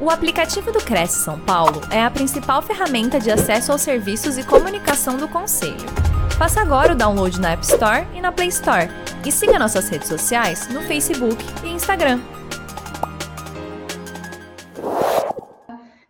O aplicativo do Cresce São Paulo é a principal ferramenta de acesso aos serviços e comunicação do Conselho. Faça agora o download na App Store e na Play Store. E siga nossas redes sociais no Facebook e Instagram.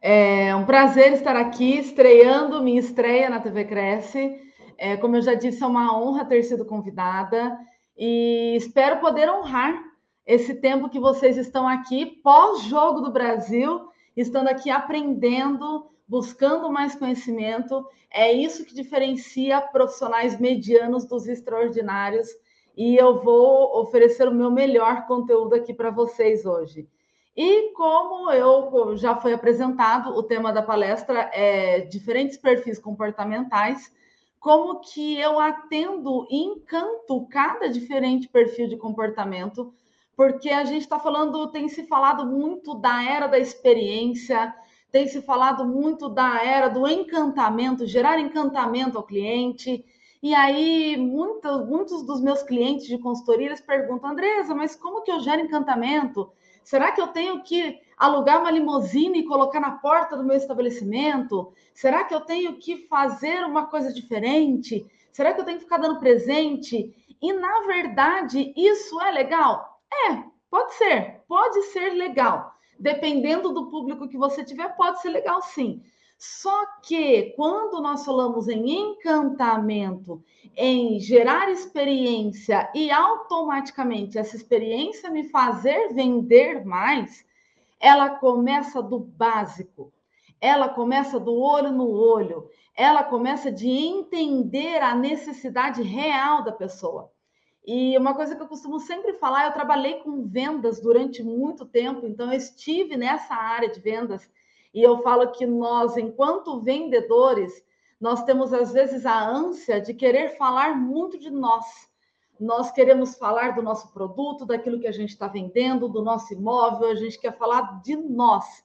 É um prazer estar aqui, estreando minha estreia na TV Cresce. É, como eu já disse, é uma honra ter sido convidada e espero poder honrar esse tempo que vocês estão aqui pós-jogo do Brasil, estando aqui aprendendo, buscando mais conhecimento. É isso que diferencia profissionais medianos dos extraordinários. E eu vou oferecer o meu melhor conteúdo aqui para vocês hoje. E como eu já foi apresentado, o tema da palestra é diferentes perfis comportamentais, como que eu atendo e encanto cada diferente perfil de comportamento porque a gente está falando, tem se falado muito da era da experiência, tem se falado muito da era do encantamento, gerar encantamento ao cliente. E aí, muitos, muitos dos meus clientes de consultoria perguntam, Andresa, mas como que eu gero encantamento? Será que eu tenho que alugar uma limusine e colocar na porta do meu estabelecimento? Será que eu tenho que fazer uma coisa diferente? Será que eu tenho que ficar dando presente? E na verdade, isso é legal? É, pode ser, pode ser legal. Dependendo do público que você tiver, pode ser legal sim. Só que quando nós falamos em encantamento, em gerar experiência e automaticamente essa experiência me fazer vender mais, ela começa do básico, ela começa do olho no olho, ela começa de entender a necessidade real da pessoa. E uma coisa que eu costumo sempre falar, eu trabalhei com vendas durante muito tempo, então eu estive nessa área de vendas e eu falo que nós, enquanto vendedores, nós temos às vezes a ânsia de querer falar muito de nós. Nós queremos falar do nosso produto, daquilo que a gente está vendendo, do nosso imóvel, a gente quer falar de nós.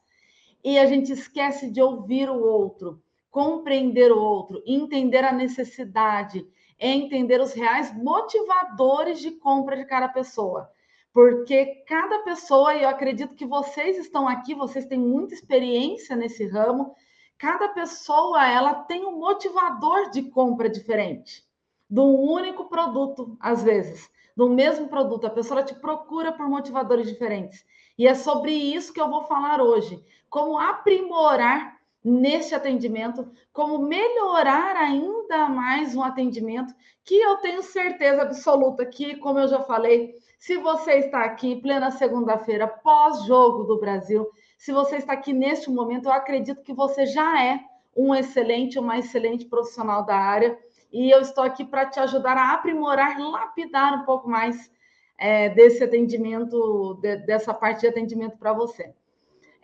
E a gente esquece de ouvir o outro, compreender o outro, entender a necessidade é entender os reais motivadores de compra de cada pessoa. Porque cada pessoa, e eu acredito que vocês estão aqui, vocês têm muita experiência nesse ramo, cada pessoa ela tem um motivador de compra diferente, de um único produto, às vezes, do mesmo produto. A pessoa te procura por motivadores diferentes. E é sobre isso que eu vou falar hoje. Como aprimorar neste atendimento, como melhorar ainda mais um atendimento que eu tenho certeza absoluta que, como eu já falei, se você está aqui plena segunda-feira, pós-jogo do Brasil, se você está aqui neste momento, eu acredito que você já é um excelente, uma excelente profissional da área e eu estou aqui para te ajudar a aprimorar, lapidar um pouco mais é, desse atendimento, de, dessa parte de atendimento para você.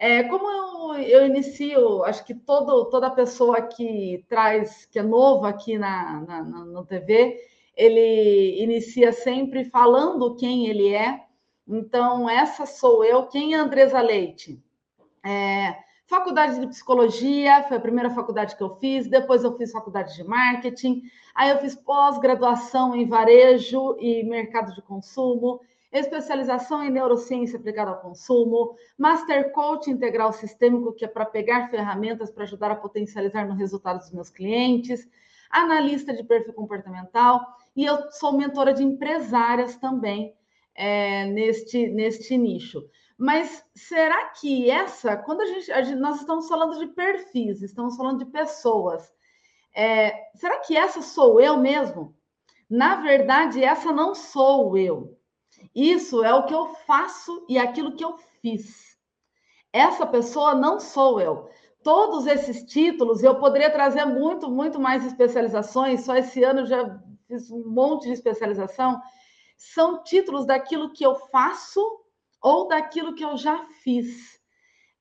É, como eu, eu, inicio, acho que todo, toda pessoa que traz, que é novo aqui na, na, na, no TV, ele inicia sempre falando quem ele é. Então, essa sou eu. Quem é Andresa Leite? É, faculdade de psicologia, foi a primeira faculdade que eu fiz. Depois, eu fiz faculdade de marketing. Aí, eu fiz pós-graduação em varejo e mercado de consumo especialização em neurociência aplicada ao consumo, Master Coach Integral Sistêmico, que é para pegar ferramentas para ajudar a potencializar no resultado dos meus clientes, analista de perfil comportamental, e eu sou mentora de empresárias também é, neste, neste nicho. Mas será que essa, quando a gente, a gente, nós estamos falando de perfis, estamos falando de pessoas, é, será que essa sou eu mesmo? Na verdade, essa não sou eu. Isso é o que eu faço e aquilo que eu fiz. Essa pessoa não sou eu. Todos esses títulos, eu poderia trazer muito, muito mais especializações, só esse ano já fiz um monte de especialização. São títulos daquilo que eu faço ou daquilo que eu já fiz.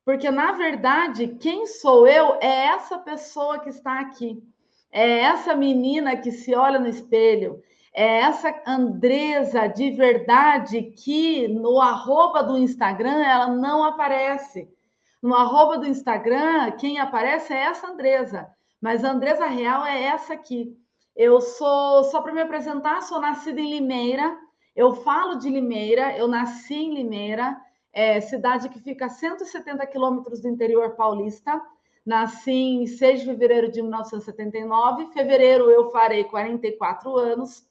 Porque, na verdade, quem sou eu é essa pessoa que está aqui. É essa menina que se olha no espelho, é essa Andresa de verdade que no arroba do Instagram ela não aparece. No arroba do Instagram, quem aparece é essa Andresa, mas a Andresa real é essa aqui. Eu sou, só para me apresentar, sou nascida em Limeira, eu falo de Limeira, eu nasci em Limeira, é, cidade que fica a 170 quilômetros do interior paulista. Nasci em 6 de fevereiro de 1979. Em fevereiro eu farei 44 anos.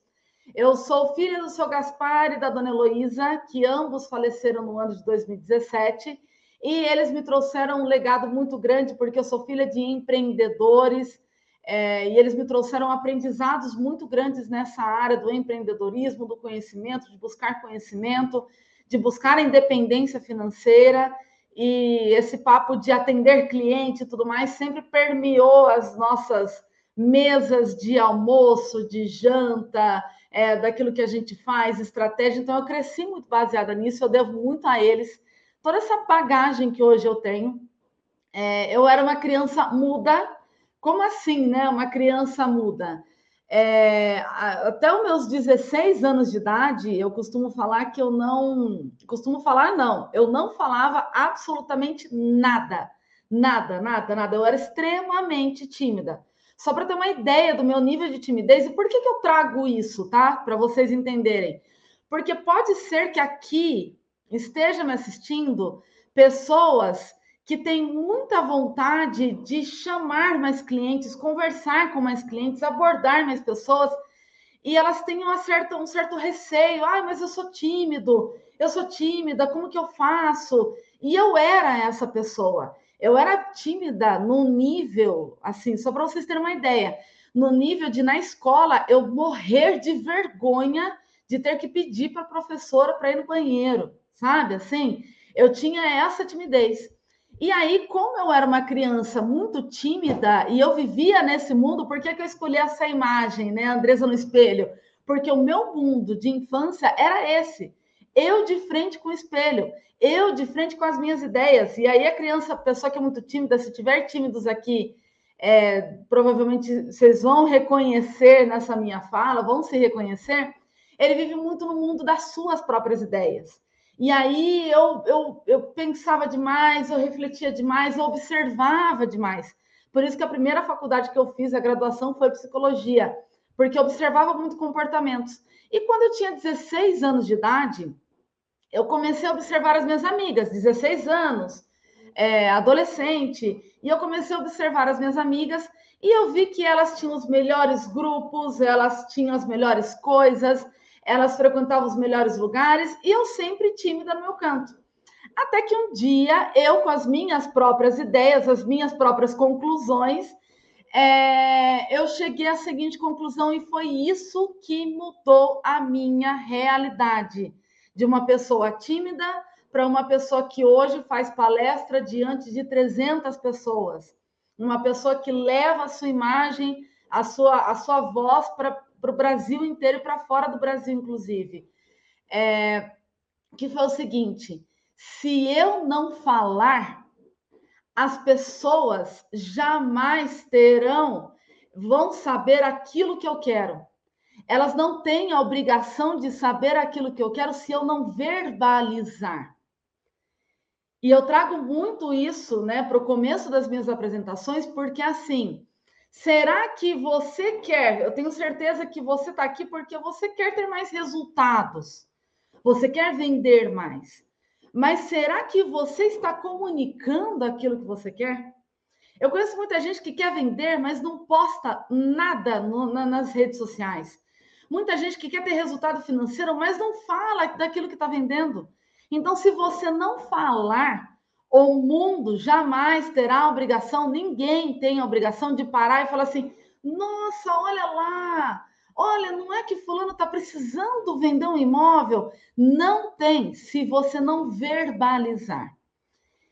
Eu sou filha do seu Gaspar e da dona Heloísa, que ambos faleceram no ano de 2017. E eles me trouxeram um legado muito grande, porque eu sou filha de empreendedores, é, e eles me trouxeram aprendizados muito grandes nessa área do empreendedorismo, do conhecimento, de buscar conhecimento, de buscar a independência financeira. E esse papo de atender cliente e tudo mais sempre permeou as nossas mesas de almoço, de janta, é, daquilo que a gente faz, estratégia. Então, eu cresci muito baseada nisso, eu devo muito a eles. Toda essa bagagem que hoje eu tenho. É, eu era uma criança muda, como assim, né? Uma criança muda. É, até os meus 16 anos de idade, eu costumo falar que eu não. Costumo falar, não. Eu não falava absolutamente nada. Nada, nada, nada. Eu era extremamente tímida. Só para ter uma ideia do meu nível de timidez, e por que, que eu trago isso, tá? Para vocês entenderem. Porque pode ser que aqui esteja me assistindo pessoas que tem muita vontade de chamar mais clientes, conversar com mais clientes, abordar mais pessoas, e elas têm uma certa, um certo receio. Ah, mas eu sou tímido, eu sou tímida, como que eu faço? E eu era essa pessoa. Eu era tímida no nível, assim, só para vocês terem uma ideia, no nível de na escola eu morrer de vergonha de ter que pedir para a professora para ir no banheiro, sabe? Assim, eu tinha essa timidez. E aí, como eu era uma criança muito tímida e eu vivia nesse mundo, por que, que eu escolhi essa imagem, né, Andresa no espelho? Porque o meu mundo de infância era esse. Eu de frente com o espelho, eu de frente com as minhas ideias. E aí a criança, a pessoa que é muito tímida, se tiver tímidos aqui, é, provavelmente vocês vão reconhecer nessa minha fala, vão se reconhecer. Ele vive muito no mundo das suas próprias ideias. E aí eu, eu, eu pensava demais, eu refletia demais, eu observava demais. Por isso que a primeira faculdade que eu fiz, a graduação, foi psicologia, porque eu observava muito comportamentos. E quando eu tinha 16 anos de idade, eu comecei a observar as minhas amigas, 16 anos, é, adolescente, e eu comecei a observar as minhas amigas e eu vi que elas tinham os melhores grupos, elas tinham as melhores coisas, elas frequentavam os melhores lugares e eu sempre tímida no meu canto. Até que um dia, eu, com as minhas próprias ideias, as minhas próprias conclusões, é, eu cheguei à seguinte conclusão e foi isso que mudou a minha realidade. De uma pessoa tímida para uma pessoa que hoje faz palestra diante de 300 pessoas. Uma pessoa que leva a sua imagem, a sua, a sua voz para o Brasil inteiro e para fora do Brasil, inclusive. É, que foi o seguinte: se eu não falar, as pessoas jamais terão, vão saber aquilo que eu quero. Elas não têm a obrigação de saber aquilo que eu quero se eu não verbalizar. E eu trago muito isso né, para o começo das minhas apresentações, porque assim, Será que você quer? Eu tenho certeza que você está aqui porque você quer ter mais resultados, você quer vender mais. Mas será que você está comunicando aquilo que você quer? Eu conheço muita gente que quer vender, mas não posta nada no, na, nas redes sociais. Muita gente que quer ter resultado financeiro, mas não fala daquilo que está vendendo. Então, se você não falar, o mundo jamais terá a obrigação, ninguém tem a obrigação de parar e falar assim: nossa, olha lá, olha, não é que fulano está precisando vender um imóvel? Não tem, se você não verbalizar.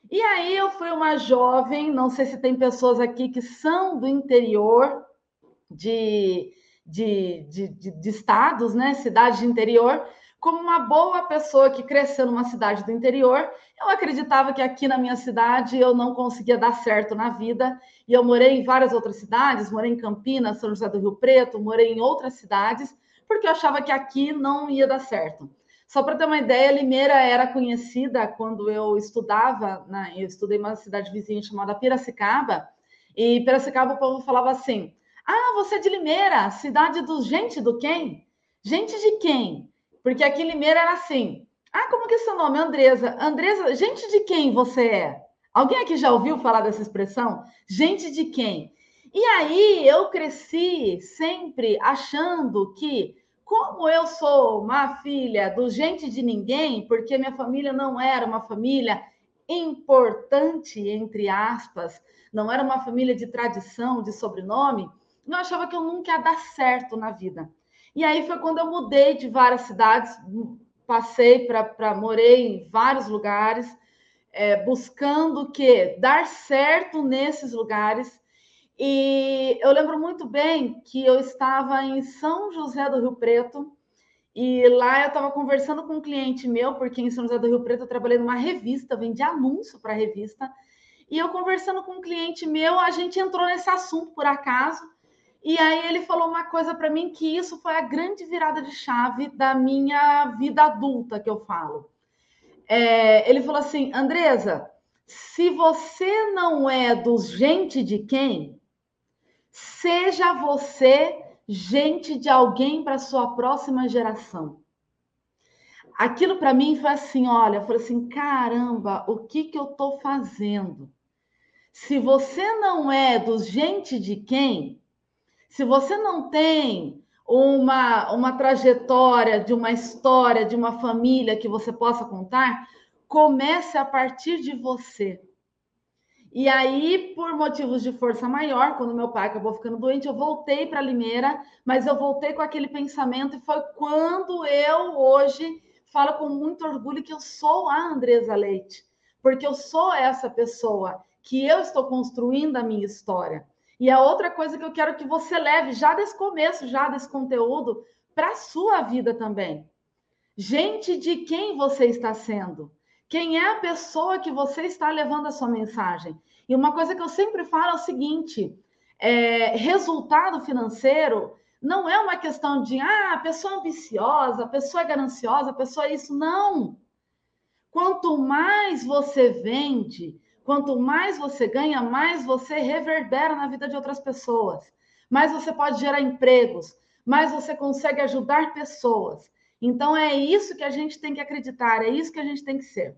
E aí eu fui uma jovem, não sei se tem pessoas aqui que são do interior de, de, de, de, de estados, né? Cidade de interior, como uma boa pessoa que cresceu numa cidade do interior, eu acreditava que aqui na minha cidade eu não conseguia dar certo na vida. E eu morei em várias outras cidades, morei em Campinas, São José do Rio Preto, morei em outras cidades, porque eu achava que aqui não ia dar certo. Só para ter uma ideia, Limeira era conhecida quando eu estudava, né? eu estudei em uma cidade vizinha chamada Piracicaba, e Piracicaba o povo falava assim: Ah, você é de Limeira, cidade do gente do quem? Gente de quem? Porque aqui em Limeira era assim: Ah, como que é seu nome? Andresa. Andresa, gente de quem você é? Alguém aqui já ouviu falar dessa expressão? Gente de quem? E aí eu cresci sempre achando que, como eu sou uma filha do gente de ninguém, porque minha família não era uma família importante, entre aspas, não era uma família de tradição, de sobrenome, eu achava que eu nunca ia dar certo na vida. E aí foi quando eu mudei de várias cidades, passei para morei em vários lugares, é, buscando que dar certo nesses lugares. E eu lembro muito bem que eu estava em São José do Rio Preto e lá eu estava conversando com um cliente meu, porque em São José do Rio Preto eu trabalhei numa revista, vendi anúncio para a revista. E eu conversando com um cliente meu, a gente entrou nesse assunto por acaso. E aí ele falou uma coisa para mim que isso foi a grande virada de chave da minha vida adulta que eu falo. É, ele falou assim, Andresa, se você não é dos gente de quem, seja você gente de alguém para sua próxima geração. Aquilo para mim foi assim, olha, foi assim, caramba, o que que eu estou fazendo? Se você não é dos gente de quem, se você não tem uma, uma trajetória de uma história de uma família que você possa contar, comece a partir de você. E aí, por motivos de força maior, quando meu pai acabou ficando doente, eu voltei para Limeira, mas eu voltei com aquele pensamento e foi quando eu hoje falo com muito orgulho que eu sou a Andresa Leite, porque eu sou essa pessoa que eu estou construindo a minha história. E a outra coisa que eu quero que você leve já desse começo, já desse conteúdo, para a sua vida também. Gente de quem você está sendo? Quem é a pessoa que você está levando a sua mensagem? E uma coisa que eu sempre falo é o seguinte: é, resultado financeiro não é uma questão de ah, pessoa é ambiciosa, pessoa é gananciosa, pessoa é isso. Não. Quanto mais você vende, quanto mais você ganha, mais você reverbera na vida de outras pessoas. Mais você pode gerar empregos, mais você consegue ajudar pessoas. Então é isso que a gente tem que acreditar, é isso que a gente tem que ser.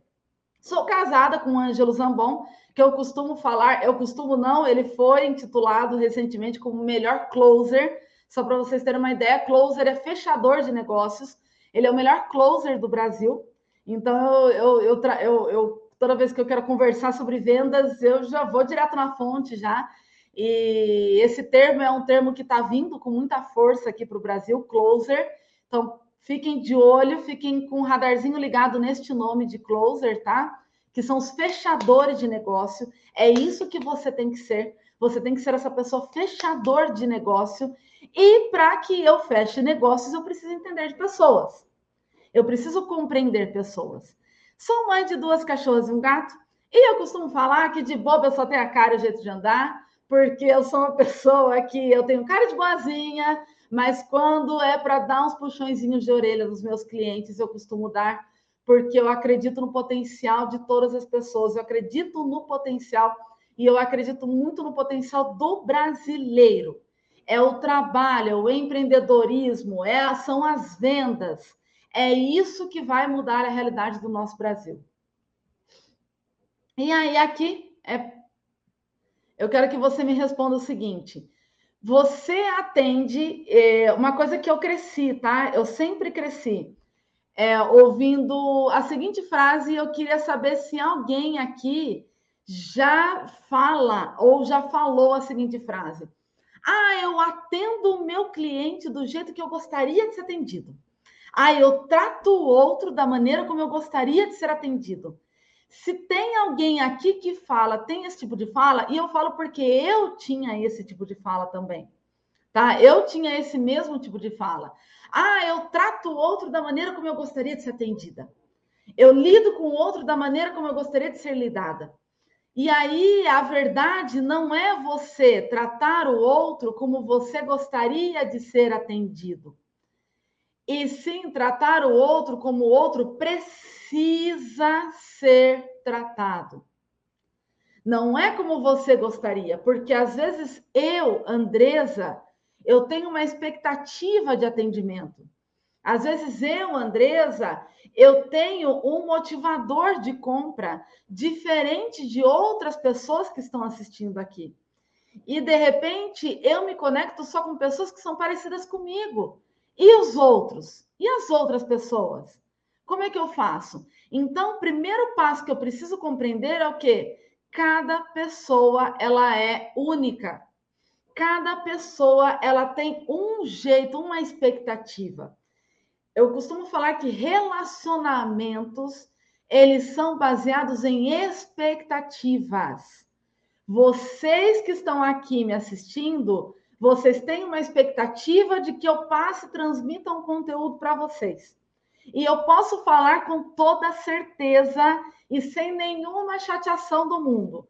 Sou casada com o Ângelo Zambon, que eu costumo falar, eu costumo não, ele foi intitulado recentemente como melhor closer. Só para vocês terem uma ideia, closer é fechador de negócios. Ele é o melhor closer do Brasil. Então, eu, eu, eu, eu toda vez que eu quero conversar sobre vendas, eu já vou direto na fonte já. E esse termo é um termo que está vindo com muita força aqui para o Brasil, closer. Então, Fiquem de olho, fiquem com o radarzinho ligado neste nome de closer, tá? Que são os fechadores de negócio. É isso que você tem que ser. Você tem que ser essa pessoa fechador de negócio. E para que eu feche negócios, eu preciso entender de pessoas. Eu preciso compreender pessoas. Sou mãe de duas cachorras e um gato. E eu costumo falar que de boba eu só tenho a cara e o jeito de andar, porque eu sou uma pessoa que eu tenho cara de boazinha, mas quando é para dar uns puxõezinhos de orelha nos meus clientes, eu costumo dar, porque eu acredito no potencial de todas as pessoas, eu acredito no potencial e eu acredito muito no potencial do brasileiro. É o trabalho, é o empreendedorismo, é, são as vendas. É isso que vai mudar a realidade do nosso Brasil. E aí, aqui, é... eu quero que você me responda o seguinte: você atende é, uma coisa que eu cresci, tá? Eu sempre cresci. É, ouvindo a seguinte frase, eu queria saber se alguém aqui já fala ou já falou a seguinte frase. Ah, eu atendo o meu cliente do jeito que eu gostaria de ser atendido. Ah, eu trato o outro da maneira como eu gostaria de ser atendido. Se tem alguém aqui que fala, tem esse tipo de fala, e eu falo porque eu tinha esse tipo de fala também. Tá? Eu tinha esse mesmo tipo de fala. Ah, eu trato o outro da maneira como eu gostaria de ser atendida. Eu lido com o outro da maneira como eu gostaria de ser lidada. E aí a verdade não é você tratar o outro como você gostaria de ser atendido. E sim tratar o outro como o outro precisa ser tratado. Não é como você gostaria, porque às vezes eu, Andresa, eu tenho uma expectativa de atendimento. Às vezes eu, Andresa, eu tenho um motivador de compra diferente de outras pessoas que estão assistindo aqui. E de repente eu me conecto só com pessoas que são parecidas comigo. E os outros? E as outras pessoas? Como é que eu faço? Então, o primeiro passo que eu preciso compreender é o quê? Cada pessoa ela é única. Cada pessoa ela tem um jeito, uma expectativa. Eu costumo falar que relacionamentos eles são baseados em expectativas. Vocês que estão aqui me assistindo, vocês têm uma expectativa de que eu passe e transmita um conteúdo para vocês. E eu posso falar com toda certeza e sem nenhuma chateação do mundo.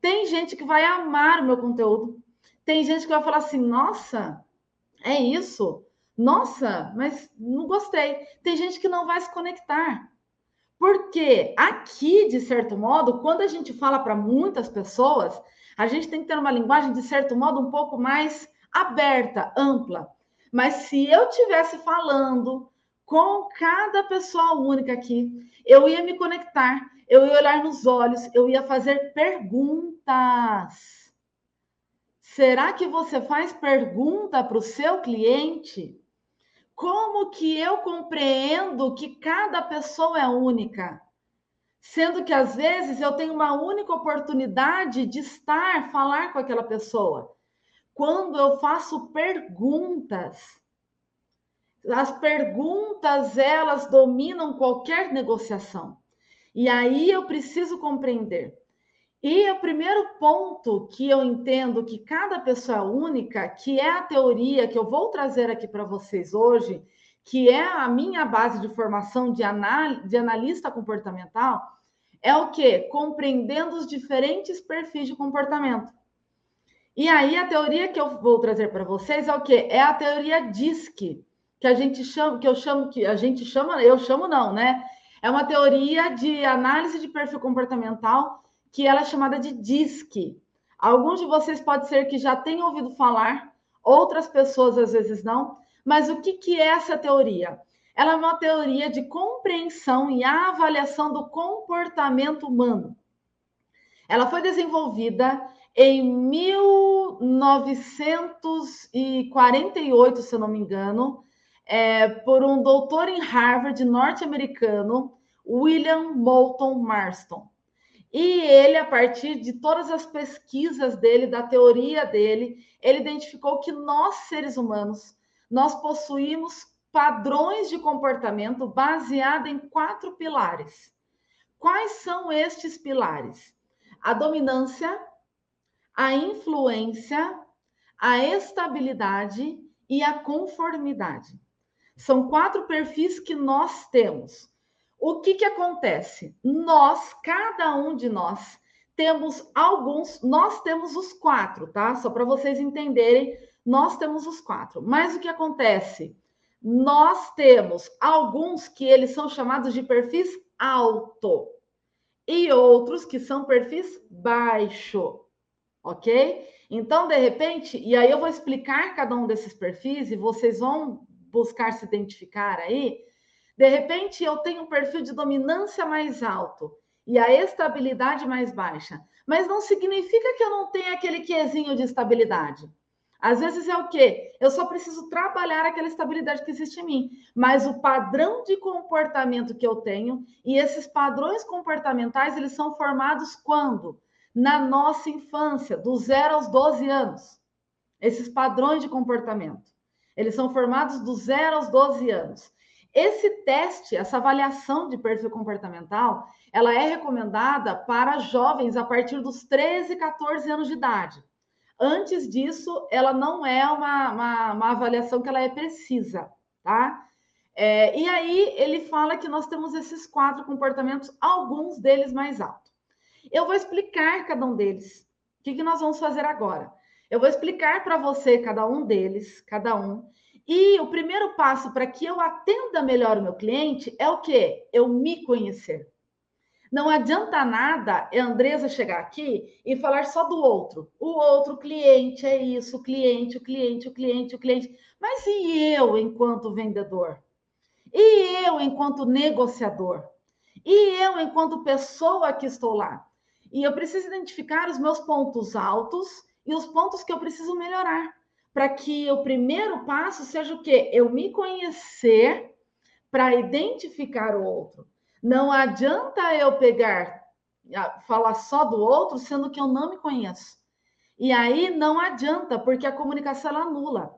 Tem gente que vai amar o meu conteúdo. Tem gente que vai falar assim: nossa, é isso? Nossa, mas não gostei. Tem gente que não vai se conectar. Porque aqui, de certo modo, quando a gente fala para muitas pessoas, a gente tem que ter uma linguagem, de certo modo, um pouco mais aberta, ampla. Mas se eu tivesse falando com cada pessoa única aqui, eu ia me conectar, eu ia olhar nos olhos, eu ia fazer perguntas. Será que você faz pergunta para o seu cliente? Como que eu compreendo que cada pessoa é única? Sendo que às vezes eu tenho uma única oportunidade de estar, falar com aquela pessoa. Quando eu faço perguntas, as perguntas elas dominam qualquer negociação. E aí eu preciso compreender e o primeiro ponto que eu entendo que cada pessoa é única, que é a teoria que eu vou trazer aqui para vocês hoje, que é a minha base de formação de, anal de analista comportamental, é o que? Compreendendo os diferentes perfis de comportamento. E aí a teoria que eu vou trazer para vocês é o que? É a teoria DISC, que a gente chama, que eu chamo, que a gente chama, eu chamo não, né? É uma teoria de análise de perfil comportamental que ela é chamada de DISC. Alguns de vocês pode ser que já tenham ouvido falar, outras pessoas às vezes não. Mas o que, que é essa teoria? Ela é uma teoria de compreensão e avaliação do comportamento humano. Ela foi desenvolvida em 1948, se eu não me engano, é, por um doutor em Harvard norte-americano, William Moulton Marston. E ele, a partir de todas as pesquisas dele, da teoria dele, ele identificou que nós, seres humanos, nós possuímos padrões de comportamento baseado em quatro pilares. Quais são estes pilares? A dominância, a influência, a estabilidade e a conformidade. São quatro perfis que nós temos. O que, que acontece? Nós, cada um de nós, temos alguns, nós temos os quatro, tá? Só para vocês entenderem, nós temos os quatro. Mas o que acontece? Nós temos alguns que eles são chamados de perfis alto e outros que são perfis baixo, ok? Então, de repente, e aí eu vou explicar cada um desses perfis e vocês vão buscar se identificar aí de repente, eu tenho um perfil de dominância mais alto e a estabilidade mais baixa, mas não significa que eu não tenha aquele quezinho de estabilidade. Às vezes é o quê? Eu só preciso trabalhar aquela estabilidade que existe em mim, mas o padrão de comportamento que eu tenho e esses padrões comportamentais, eles são formados quando? Na nossa infância, do zero aos 12 anos. Esses padrões de comportamento. Eles são formados do zero aos 12 anos. Esse teste, essa avaliação de perfil comportamental, ela é recomendada para jovens a partir dos 13, 14 anos de idade. Antes disso, ela não é uma, uma, uma avaliação que ela é precisa, tá? É, e aí ele fala que nós temos esses quatro comportamentos, alguns deles mais altos. Eu vou explicar cada um deles. O que, que nós vamos fazer agora? Eu vou explicar para você cada um deles, cada um, e o primeiro passo para que eu atenda melhor o meu cliente é o quê? Eu me conhecer. Não adianta nada a Andresa chegar aqui e falar só do outro. O outro cliente é isso, o cliente, o cliente, o cliente, o cliente. Mas e eu enquanto vendedor? E eu, enquanto negociador? E eu, enquanto pessoa que estou lá? E eu preciso identificar os meus pontos altos e os pontos que eu preciso melhorar. Para que o primeiro passo seja o quê? Eu me conhecer para identificar o outro. Não adianta eu pegar, falar só do outro, sendo que eu não me conheço. E aí não adianta, porque a comunicação ela anula.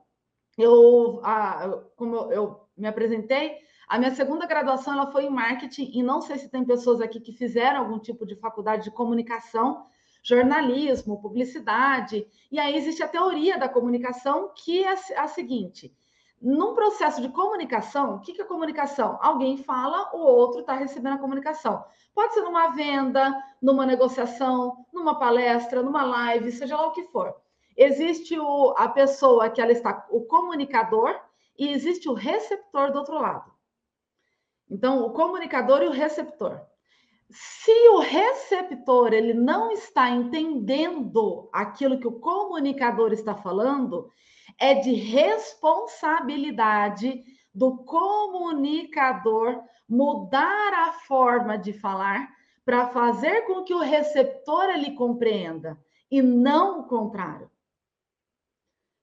Eu, a, como eu, eu me apresentei, a minha segunda graduação ela foi em marketing, e não sei se tem pessoas aqui que fizeram algum tipo de faculdade de comunicação, jornalismo, publicidade. E aí existe a teoria da comunicação, que é a seguinte: num processo de comunicação, o que é comunicação? Alguém fala, o outro está recebendo a comunicação. Pode ser numa venda, numa negociação, numa palestra, numa live, seja lá o que for. Existe o, a pessoa que ela está, o comunicador, e existe o receptor do outro lado. Então, o comunicador e o receptor. Se o receptor ele não está entendendo aquilo que o comunicador está falando, é de responsabilidade do comunicador mudar a forma de falar para fazer com que o receptor ele compreenda e não o contrário.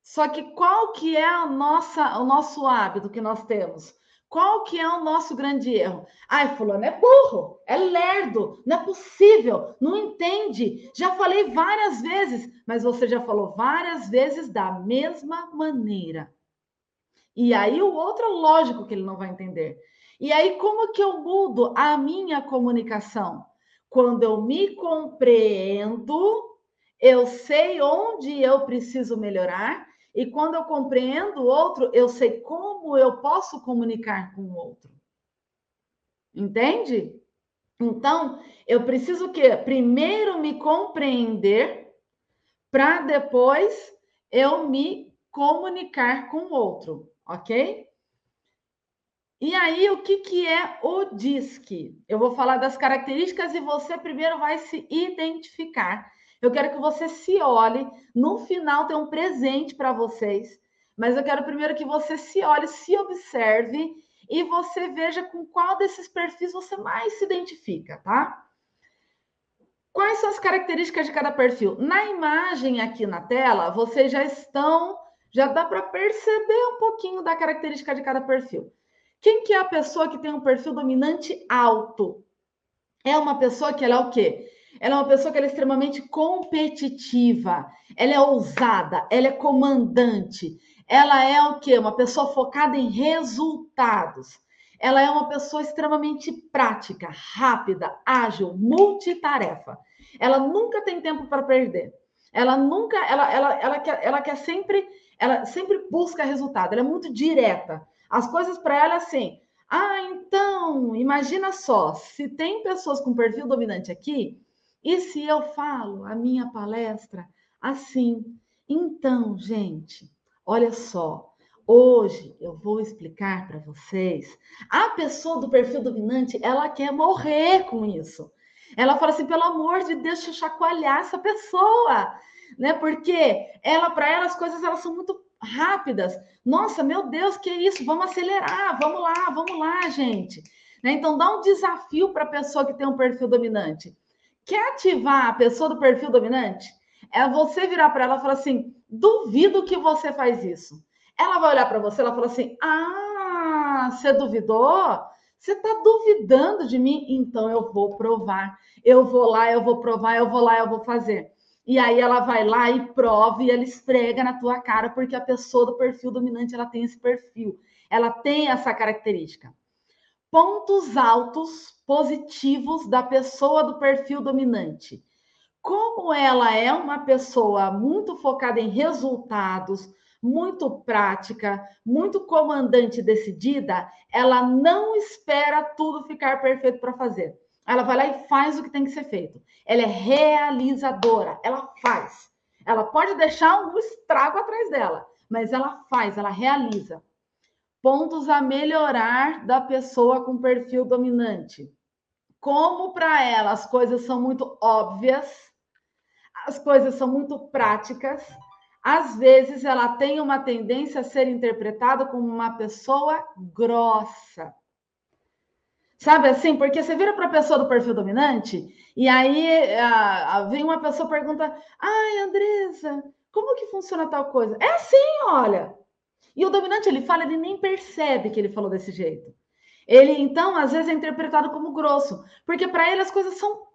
Só que qual que é a nossa, o nosso hábito que nós temos? Qual que é o nosso grande erro? Ai, fulano é burro, é lerdo, não é possível, não entende. Já falei várias vezes, mas você já falou várias vezes da mesma maneira. E aí o outro, lógico que ele não vai entender. E aí como que eu mudo a minha comunicação? Quando eu me compreendo, eu sei onde eu preciso melhorar e quando eu compreendo o outro, eu sei como eu posso comunicar com o outro. Entende? Então, eu preciso que primeiro me compreender para depois eu me comunicar com o outro, ok? E aí, o que, que é o DISC? Eu vou falar das características e você primeiro vai se identificar eu quero que você se olhe. No final tem um presente para vocês, mas eu quero primeiro que você se olhe, se observe e você veja com qual desses perfis você mais se identifica, tá? Quais são as características de cada perfil? Na imagem aqui na tela, vocês já estão, já dá para perceber um pouquinho da característica de cada perfil. Quem que é a pessoa que tem um perfil dominante alto? É uma pessoa que ela é o quê? Ela é uma pessoa que é extremamente competitiva, ela é ousada, ela é comandante, ela é o quê? Uma pessoa focada em resultados. Ela é uma pessoa extremamente prática, rápida, ágil, multitarefa. Ela nunca tem tempo para perder. Ela nunca, ela, ela, ela, quer, ela quer sempre, ela sempre busca resultado. Ela é muito direta. As coisas para ela é assim. Ah, então, imagina só, se tem pessoas com perfil dominante aqui, e se eu falo a minha palestra assim? Então, gente, olha só. Hoje eu vou explicar para vocês. A pessoa do perfil dominante, ela quer morrer com isso. Ela fala assim: pelo amor de Deus, deixa eu chacoalhar essa pessoa, né? Porque ela, para ela, as coisas elas são muito rápidas. Nossa, meu Deus, que isso? Vamos acelerar, vamos lá, vamos lá, gente. Né? Então, dá um desafio para a pessoa que tem um perfil dominante. Quer ativar a pessoa do perfil dominante? É você virar para ela e falar assim: duvido que você faz isso. Ela vai olhar para você, ela fala assim: ah, você duvidou? Você está duvidando de mim? Então eu vou provar. Eu vou lá, eu vou provar, eu vou lá, eu vou fazer. E aí ela vai lá e prova e ela esfrega na tua cara, porque a pessoa do perfil dominante ela tem esse perfil, ela tem essa característica pontos altos positivos da pessoa do perfil dominante. Como ela é uma pessoa muito focada em resultados, muito prática, muito comandante decidida, ela não espera tudo ficar perfeito para fazer. Ela vai lá e faz o que tem que ser feito. Ela é realizadora, ela faz. Ela pode deixar um estrago atrás dela, mas ela faz, ela realiza pontos a melhorar da pessoa com perfil dominante. Como para ela as coisas são muito óbvias, as coisas são muito práticas, às vezes ela tem uma tendência a ser interpretada como uma pessoa grossa. Sabe assim? Porque você vira para a pessoa do perfil dominante e aí a, a, vem uma pessoa pergunta: Ai, Andresa, como que funciona tal coisa? É assim, olha. E o dominante ele fala, ele nem percebe que ele falou desse jeito. Ele então às vezes é interpretado como grosso, porque para ele as coisas são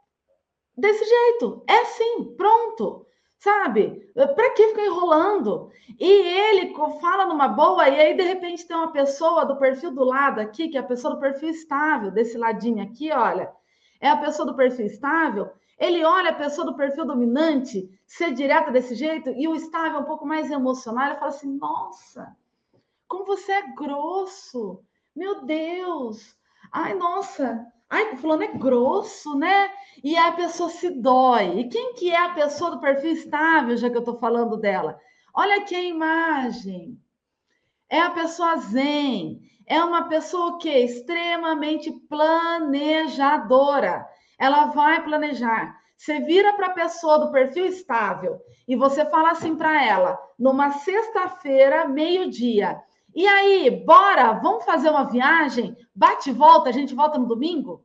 desse jeito. É assim, pronto. Sabe? Para que ficar enrolando? E ele fala numa boa, e aí de repente tem uma pessoa do perfil do lado aqui, que é a pessoa do perfil estável, desse ladinho aqui, olha. É a pessoa do perfil estável. Ele olha a pessoa do perfil dominante ser direta desse jeito, e o estável um pouco mais emocional, ele fala assim: nossa, como você é grosso! Meu Deus! Ai, nossa, Ai, o fulano é grosso, né? E a pessoa se dói. E quem que é a pessoa do perfil estável, já que eu estou falando dela? Olha aqui a imagem. É a pessoa zen. É uma pessoa que extremamente planejadora. Ela vai planejar. Você vira para a pessoa do perfil estável e você fala assim para ela, numa sexta-feira, meio-dia. E aí, bora, vamos fazer uma viagem? Bate e volta, a gente volta no domingo?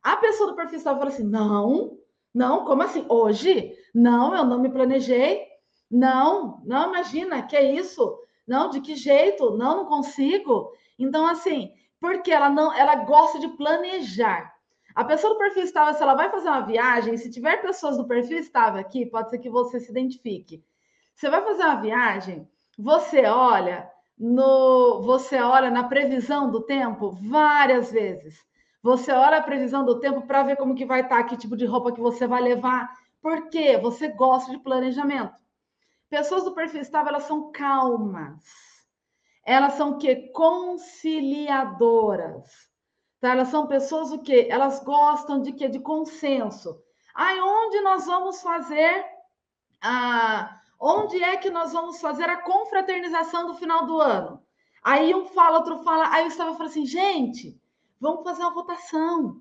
A pessoa do perfil estava falando assim: não, não, como assim? Hoje? Não, eu não me planejei. Não, não, imagina, que é isso? Não, de que jeito? Não, não consigo. Então, assim, porque ela não, ela gosta de planejar. A pessoa do perfil estável, se ela vai fazer uma viagem, se tiver pessoas do perfil estável aqui, pode ser que você se identifique. Você vai fazer uma viagem, você olha no, você olha na previsão do tempo várias vezes. Você olha a previsão do tempo para ver como que vai estar, tá, que tipo de roupa que você vai levar, porque você gosta de planejamento. Pessoas do perfil estável, elas são calmas. Elas são o quê? Conciliadoras. Tá? Elas são pessoas o quê? Elas gostam de quê? De consenso. Aí onde nós vamos fazer a Onde é que nós vamos fazer a confraternização do final do ano? Aí um fala, outro fala. Aí eu estava falando assim, gente, vamos fazer uma votação.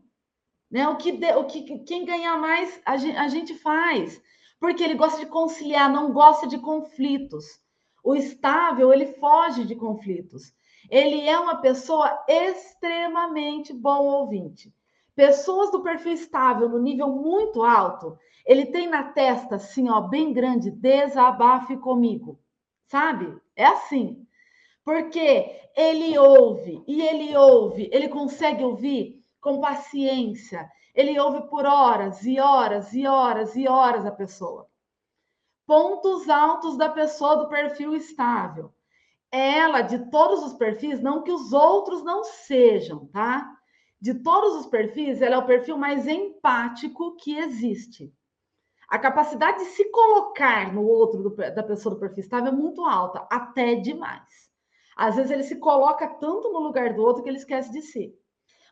Né? O que, de, o que quem ganhar mais a gente, a gente faz, porque ele gosta de conciliar, não gosta de conflitos. O estável ele foge de conflitos. Ele é uma pessoa extremamente bom ouvinte. Pessoas do perfil estável no nível muito alto, ele tem na testa, assim, ó, bem grande, desabafe comigo. Sabe? É assim. Porque ele ouve, e ele ouve, ele consegue ouvir com paciência. Ele ouve por horas e horas e horas e horas a pessoa. Pontos altos da pessoa do perfil estável. Ela, de todos os perfis, não que os outros não sejam, tá? De todos os perfis, ela é o perfil mais empático que existe. A capacidade de se colocar no outro do, da pessoa do perfil estável é muito alta, até demais. Às vezes ele se coloca tanto no lugar do outro que ele esquece de si.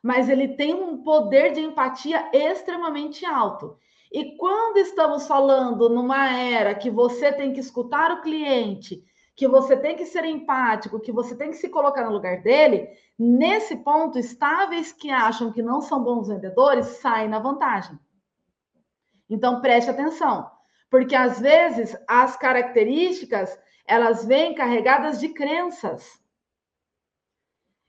Mas ele tem um poder de empatia extremamente alto. E quando estamos falando numa era que você tem que escutar o cliente, que você tem que ser empático, que você tem que se colocar no lugar dele, nesse ponto, estáveis que acham que não são bons vendedores saem na vantagem. Então preste atenção, porque às vezes as características elas vêm carregadas de crenças.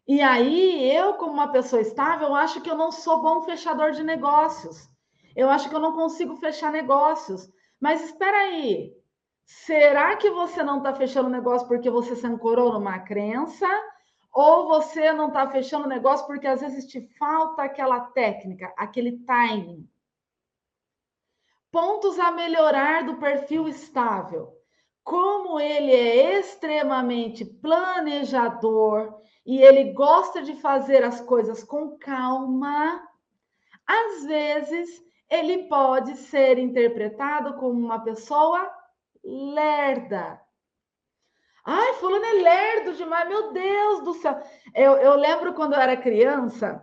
E aí eu, como uma pessoa estável, acho que eu não sou bom fechador de negócios. Eu acho que eu não consigo fechar negócios. Mas espera aí, será que você não está fechando negócio porque você se ancorou numa crença? Ou você não está fechando negócio porque às vezes te falta aquela técnica, aquele timing? Pontos a melhorar do perfil estável. Como ele é extremamente planejador e ele gosta de fazer as coisas com calma, às vezes ele pode ser interpretado como uma pessoa lerda. Ai, fulano é lerdo demais, meu Deus do céu. Eu, eu lembro quando eu era criança,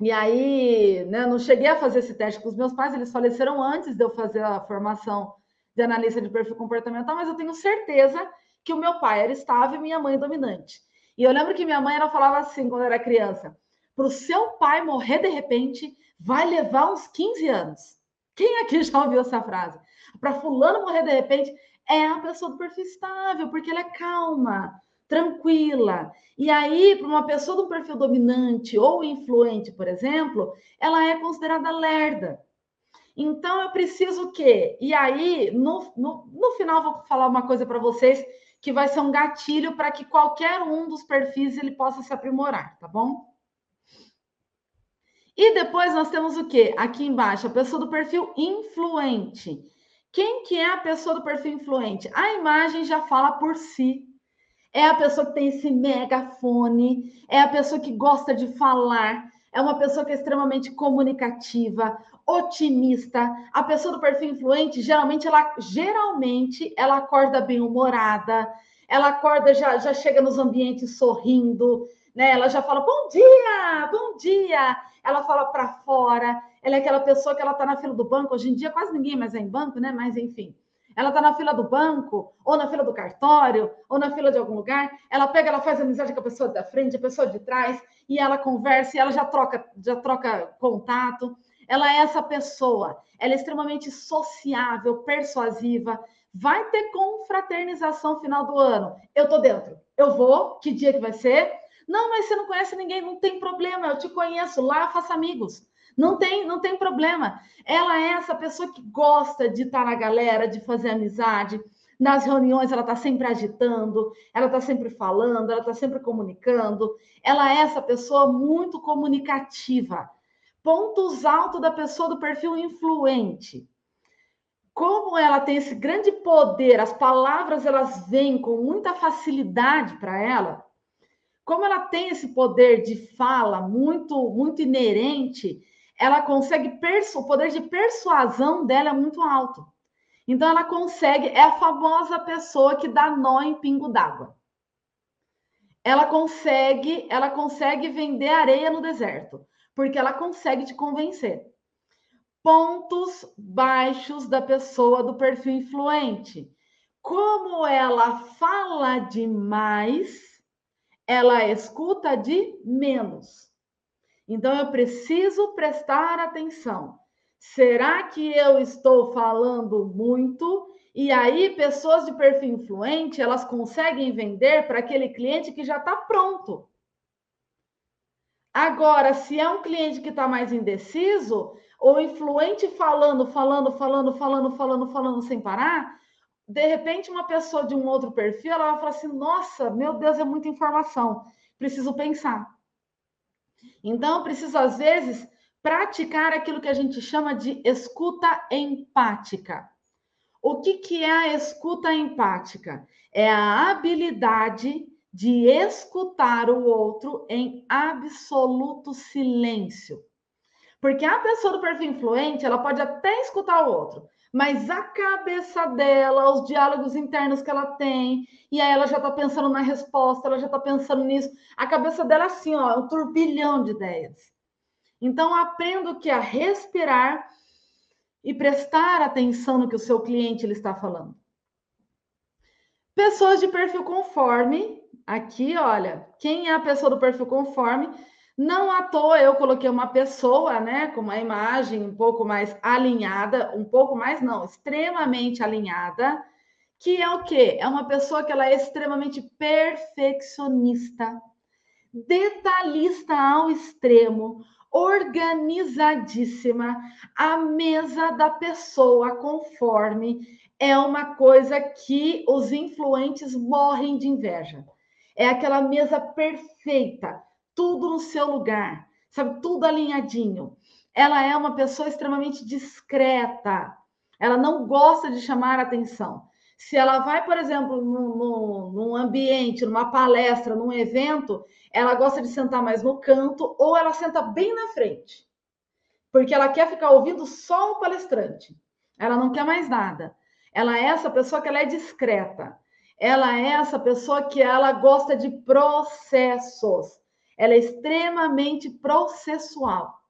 e aí, né, não cheguei a fazer esse teste com os meus pais, eles faleceram antes de eu fazer a formação de analista de perfil comportamental, mas eu tenho certeza que o meu pai era estável e minha mãe dominante. E eu lembro que minha mãe ela falava assim quando era criança: para o seu pai morrer de repente, vai levar uns 15 anos. Quem aqui já ouviu essa frase? Para fulano morrer de repente, é a pessoa do perfil estável, porque ela é calma, tranquila. E aí, para uma pessoa do perfil dominante ou influente, por exemplo, ela é considerada lerda. Então, eu preciso o quê? E aí, no, no, no final, vou falar uma coisa para vocês que vai ser um gatilho para que qualquer um dos perfis ele possa se aprimorar, tá bom? E depois nós temos o quê? Aqui embaixo, a pessoa do perfil influente. Quem que é a pessoa do perfil influente? A imagem já fala por si. É a pessoa que tem esse megafone, é a pessoa que gosta de falar, é uma pessoa que é extremamente comunicativa, otimista. A pessoa do perfil influente, geralmente ela geralmente ela acorda bem humorada, ela acorda já já chega nos ambientes sorrindo, né? Ela já fala bom dia, bom dia. Ela fala para fora. Ela é aquela pessoa que ela tá na fila do banco. Hoje em dia quase ninguém mais é em banco, né? Mas enfim, ela está na fila do banco, ou na fila do cartório, ou na fila de algum lugar, ela pega, ela faz amizade com a pessoa da frente, a pessoa de trás, e ela conversa, e ela já troca, já troca contato. Ela é essa pessoa, ela é extremamente sociável, persuasiva, vai ter confraternização final do ano. Eu tô dentro. Eu vou, que dia que vai ser? Não, mas você não conhece ninguém, não tem problema, eu te conheço, lá faça amigos. Não tem, não tem problema. Ela é essa pessoa que gosta de estar na galera, de fazer amizade. Nas reuniões, ela está sempre agitando, ela está sempre falando, ela está sempre comunicando. Ela é essa pessoa muito comunicativa. Pontos altos da pessoa do perfil influente. Como ela tem esse grande poder, as palavras elas vêm com muita facilidade para ela. Como ela tem esse poder de fala muito muito inerente, ela consegue o poder de persuasão dela é muito alto. Então ela consegue, é a famosa pessoa que dá nó em pingo d'água. Ela consegue, ela consegue vender areia no deserto, porque ela consegue te convencer. Pontos baixos da pessoa do perfil influente. Como ela fala demais, ela escuta de menos. Então eu preciso prestar atenção. Será que eu estou falando muito? E aí, pessoas de perfil influente, elas conseguem vender para aquele cliente que já está pronto. Agora, se é um cliente que está mais indeciso, ou influente falando, falando, falando, falando, falando, falando sem parar, de repente uma pessoa de um outro perfil, ela vai falar assim: nossa, meu Deus, é muita informação, preciso pensar. Então, eu preciso, às vezes, praticar aquilo que a gente chama de escuta empática. O que, que é a escuta empática? É a habilidade de escutar o outro em absoluto silêncio. Porque a pessoa do perfil influente, ela pode até escutar o outro, mas a cabeça dela, os diálogos internos que ela tem, e aí ela já está pensando na resposta, ela já está pensando nisso. A cabeça dela é assim, ó, um turbilhão de ideias. Então, aprenda o que é respirar e prestar atenção no que o seu cliente ele está falando. Pessoas de perfil conforme, aqui, olha, quem é a pessoa do perfil conforme? Não à toa eu coloquei uma pessoa, né, com uma imagem um pouco mais alinhada, um pouco mais não, extremamente alinhada, que é o quê? É uma pessoa que ela é extremamente perfeccionista, detalhista ao extremo, organizadíssima. A mesa da pessoa conforme é uma coisa que os influentes morrem de inveja. É aquela mesa perfeita tudo no seu lugar, sabe? Tudo alinhadinho. Ela é uma pessoa extremamente discreta. Ela não gosta de chamar atenção. Se ela vai, por exemplo, num, num, ambiente, numa palestra, num evento, ela gosta de sentar mais no canto ou ela senta bem na frente, porque ela quer ficar ouvindo só o palestrante. Ela não quer mais nada. Ela é essa pessoa que ela é discreta. Ela é essa pessoa que ela gosta de processos. Ela é extremamente processual.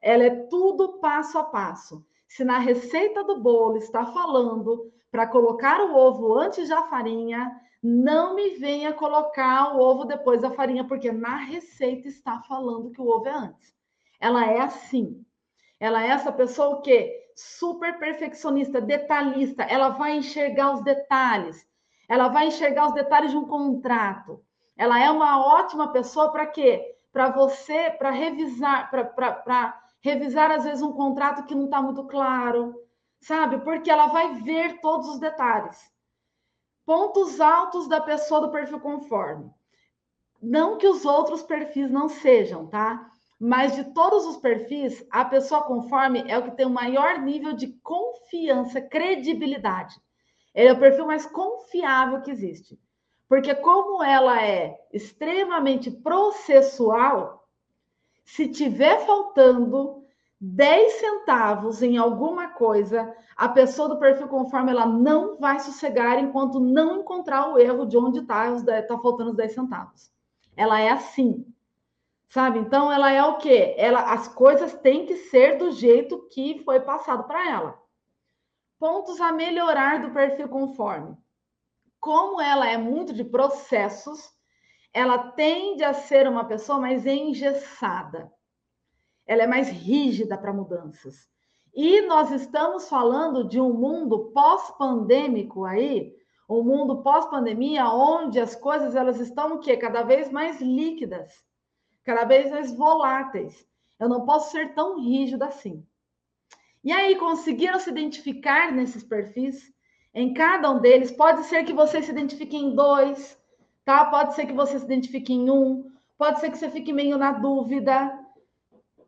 Ela é tudo passo a passo. Se na receita do bolo está falando para colocar o ovo antes da farinha, não me venha colocar o ovo depois da farinha, porque na receita está falando que o ovo é antes. Ela é assim. Ela é essa pessoa o quê? Super perfeccionista, detalhista. Ela vai enxergar os detalhes. ela vai enxergar os detalhes de um contrato. Ela é uma ótima pessoa para quê? Para você, para revisar, para revisar às vezes um contrato que não está muito claro, sabe? Porque ela vai ver todos os detalhes. Pontos altos da pessoa do perfil conforme. Não que os outros perfis não sejam, tá? Mas de todos os perfis, a pessoa conforme é o que tem o maior nível de confiança, credibilidade. Ele é o perfil mais confiável que existe. Porque como ela é extremamente processual, se tiver faltando 10 centavos em alguma coisa, a pessoa do perfil conforme ela não vai sossegar enquanto não encontrar o erro de onde está tá faltando os 10 centavos. Ela é assim. Sabe? Então ela é o quê? Ela as coisas têm que ser do jeito que foi passado para ela. Pontos a melhorar do perfil conforme. Como ela é muito de processos, ela tende a ser uma pessoa mais engessada. Ela é mais rígida para mudanças. E nós estamos falando de um mundo pós-pandêmico aí, um mundo pós-pandemia onde as coisas elas estão o quê? Cada vez mais líquidas, cada vez mais voláteis. Eu não posso ser tão rígida assim. E aí, conseguiram se identificar nesses perfis? Em cada um deles, pode ser que você se identifique em dois, tá? Pode ser que você se identifique em um, pode ser que você fique meio na dúvida.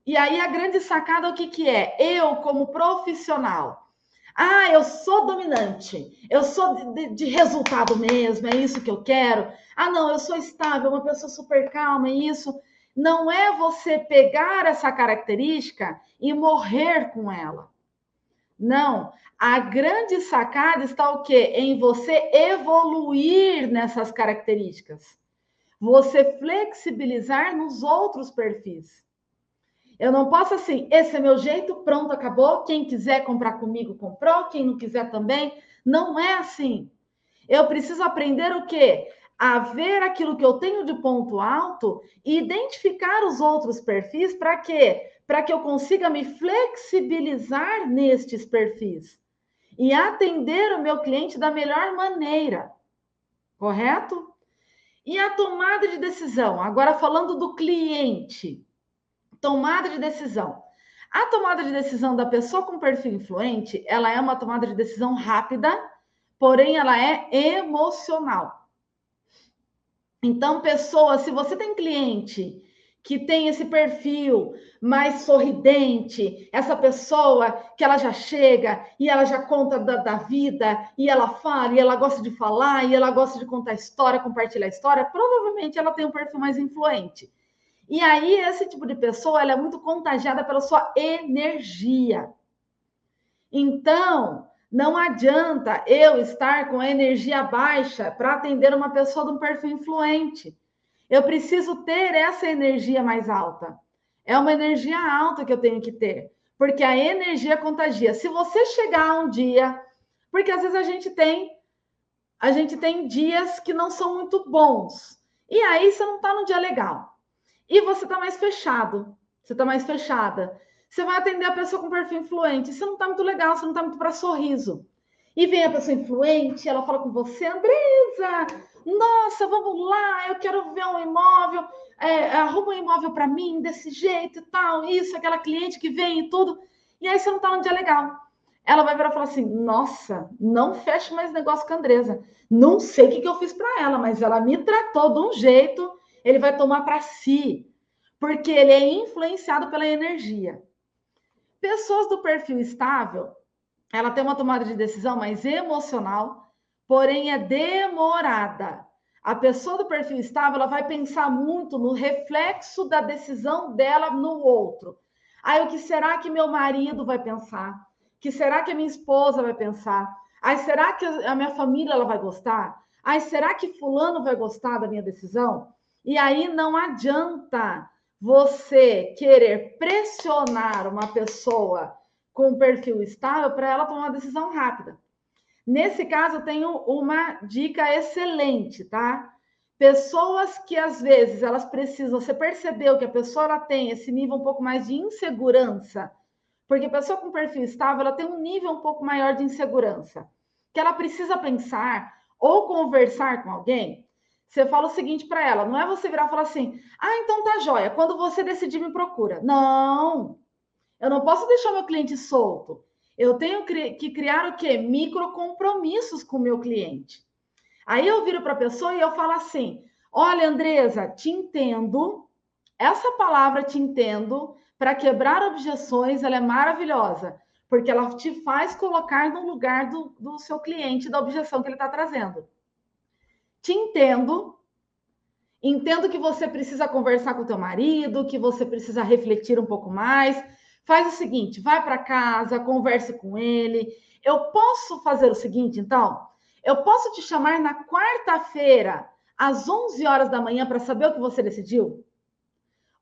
E aí, a grande sacada, o que, que é? Eu, como profissional, ah, eu sou dominante, eu sou de, de, resultado mesmo, é isso que eu quero. Ah, não, eu sou estável, uma pessoa super calma, é isso não é você pegar essa característica e morrer com ela. Não, a grande sacada está o quê? Em você evoluir nessas características. Você flexibilizar nos outros perfis. Eu não posso assim, esse é meu jeito, pronto, acabou. Quem quiser comprar comigo, comprou. Quem não quiser também. Não é assim. Eu preciso aprender o quê? a ver aquilo que eu tenho de ponto alto e identificar os outros perfis para quê? Para que eu consiga me flexibilizar nestes perfis e atender o meu cliente da melhor maneira. Correto? E a tomada de decisão, agora falando do cliente. Tomada de decisão. A tomada de decisão da pessoa com perfil influente, ela é uma tomada de decisão rápida, porém ela é emocional. Então, pessoa, se você tem cliente que tem esse perfil mais sorridente, essa pessoa que ela já chega e ela já conta da, da, vida, e ela fala, e ela gosta de falar, e ela gosta de contar história, compartilhar história, provavelmente ela tem um perfil mais influente. E aí, esse tipo de pessoa, ela é muito contagiada pela sua energia. Então, não adianta eu estar com a energia baixa para atender uma pessoa de um perfil influente. Eu preciso ter essa energia mais alta. É uma energia alta que eu tenho que ter, porque a energia contagia. Se você chegar um dia, porque às vezes a gente tem a gente tem dias que não são muito bons. E aí você não está no dia legal. E você está mais fechado. Você está mais fechada. Você vai atender a pessoa com perfil influente. Você não está muito legal, você não está muito para sorriso. E vem a pessoa influente, ela fala com você, Andresa, nossa, vamos lá, eu quero ver um imóvel, é, arruma um imóvel para mim desse jeito e tal, isso, aquela cliente que vem e tudo. E aí você não está num dia legal. Ela vai virar e falar assim: nossa, não feche mais negócio com a Andresa. Não sei o que, que eu fiz para ela, mas ela me tratou de um jeito, ele vai tomar para si, porque ele é influenciado pela energia. Pessoas do perfil estável, ela tem uma tomada de decisão mais emocional, porém é demorada. A pessoa do perfil estável, ela vai pensar muito no reflexo da decisão dela no outro. Aí, o que será que meu marido vai pensar? Que será que a minha esposa vai pensar? Aí, será que a minha família ela vai gostar? Aí, será que fulano vai gostar da minha decisão? E aí não adianta você querer pressionar uma pessoa com perfil estável para ela tomar uma decisão rápida. Nesse caso, eu tenho uma dica excelente, tá? Pessoas que às vezes elas precisam, você percebeu que a pessoa ela tem esse nível um pouco mais de insegurança, porque a pessoa com perfil estável ela tem um nível um pouco maior de insegurança, que ela precisa pensar ou conversar com alguém, você fala o seguinte para ela: não é você virar e falar assim, ah, então tá joia, quando você decidir, me procura. Não, eu não posso deixar meu cliente solto. Eu tenho que criar o quê? Micro compromissos com o meu cliente. Aí eu viro para a pessoa e eu falo assim: olha, Andresa, te entendo. Essa palavra te entendo para quebrar objeções, ela é maravilhosa, porque ela te faz colocar no lugar do, do seu cliente, da objeção que ele está trazendo. Te entendo, entendo que você precisa conversar com o teu marido, que você precisa refletir um pouco mais. Faz o seguinte, vai para casa, converse com ele. Eu posso fazer o seguinte, então? Eu posso te chamar na quarta-feira, às 11 horas da manhã, para saber o que você decidiu?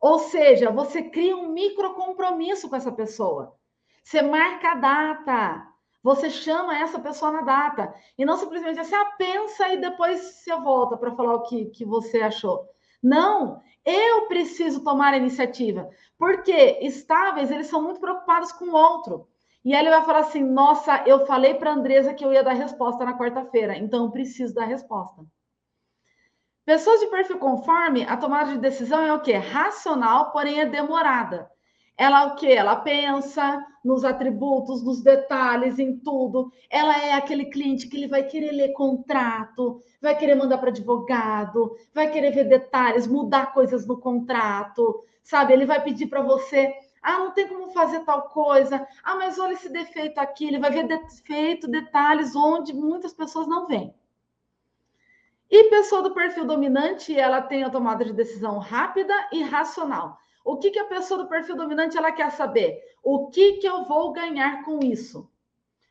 Ou seja, você cria um micro compromisso com essa pessoa. Você marca a data. Você chama essa pessoa na data. E não simplesmente assim, ah, pensa e depois você volta para falar o que, que você achou. Não, eu preciso tomar a iniciativa. Porque estáveis, eles são muito preocupados com o outro. E aí ele vai falar assim: nossa, eu falei para Andresa que eu ia dar resposta na quarta-feira, então eu preciso dar resposta. Pessoas de perfil conforme, a tomada de decisão é o quê? Racional, porém é demorada. Ela o quê? Ela pensa nos atributos, nos detalhes, em tudo. Ela é aquele cliente que ele vai querer ler contrato, vai querer mandar para advogado, vai querer ver detalhes, mudar coisas no contrato, sabe? Ele vai pedir para você ah, não tem como fazer tal coisa. Ah, mas olha esse defeito aqui. Ele vai ver defeito, detalhes onde muitas pessoas não veem. E pessoa do perfil dominante, ela tem a tomada de decisão rápida e racional. O que, que a pessoa do perfil dominante ela quer saber? O que, que eu vou ganhar com isso?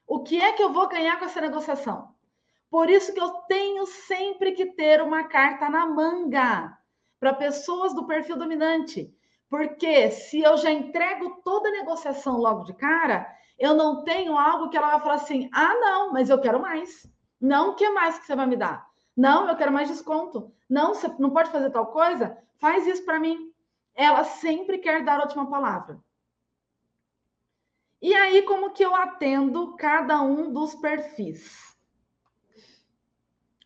O que é que eu vou ganhar com essa negociação? Por isso que eu tenho sempre que ter uma carta na manga para pessoas do perfil dominante. Porque se eu já entrego toda a negociação logo de cara, eu não tenho algo que ela vai falar assim: ah, não, mas eu quero mais. Não, o que mais que você vai me dar? Não, eu quero mais desconto. Não, você não pode fazer tal coisa? Faz isso para mim. Ela sempre quer dar a última palavra. E aí, como que eu atendo cada um dos perfis?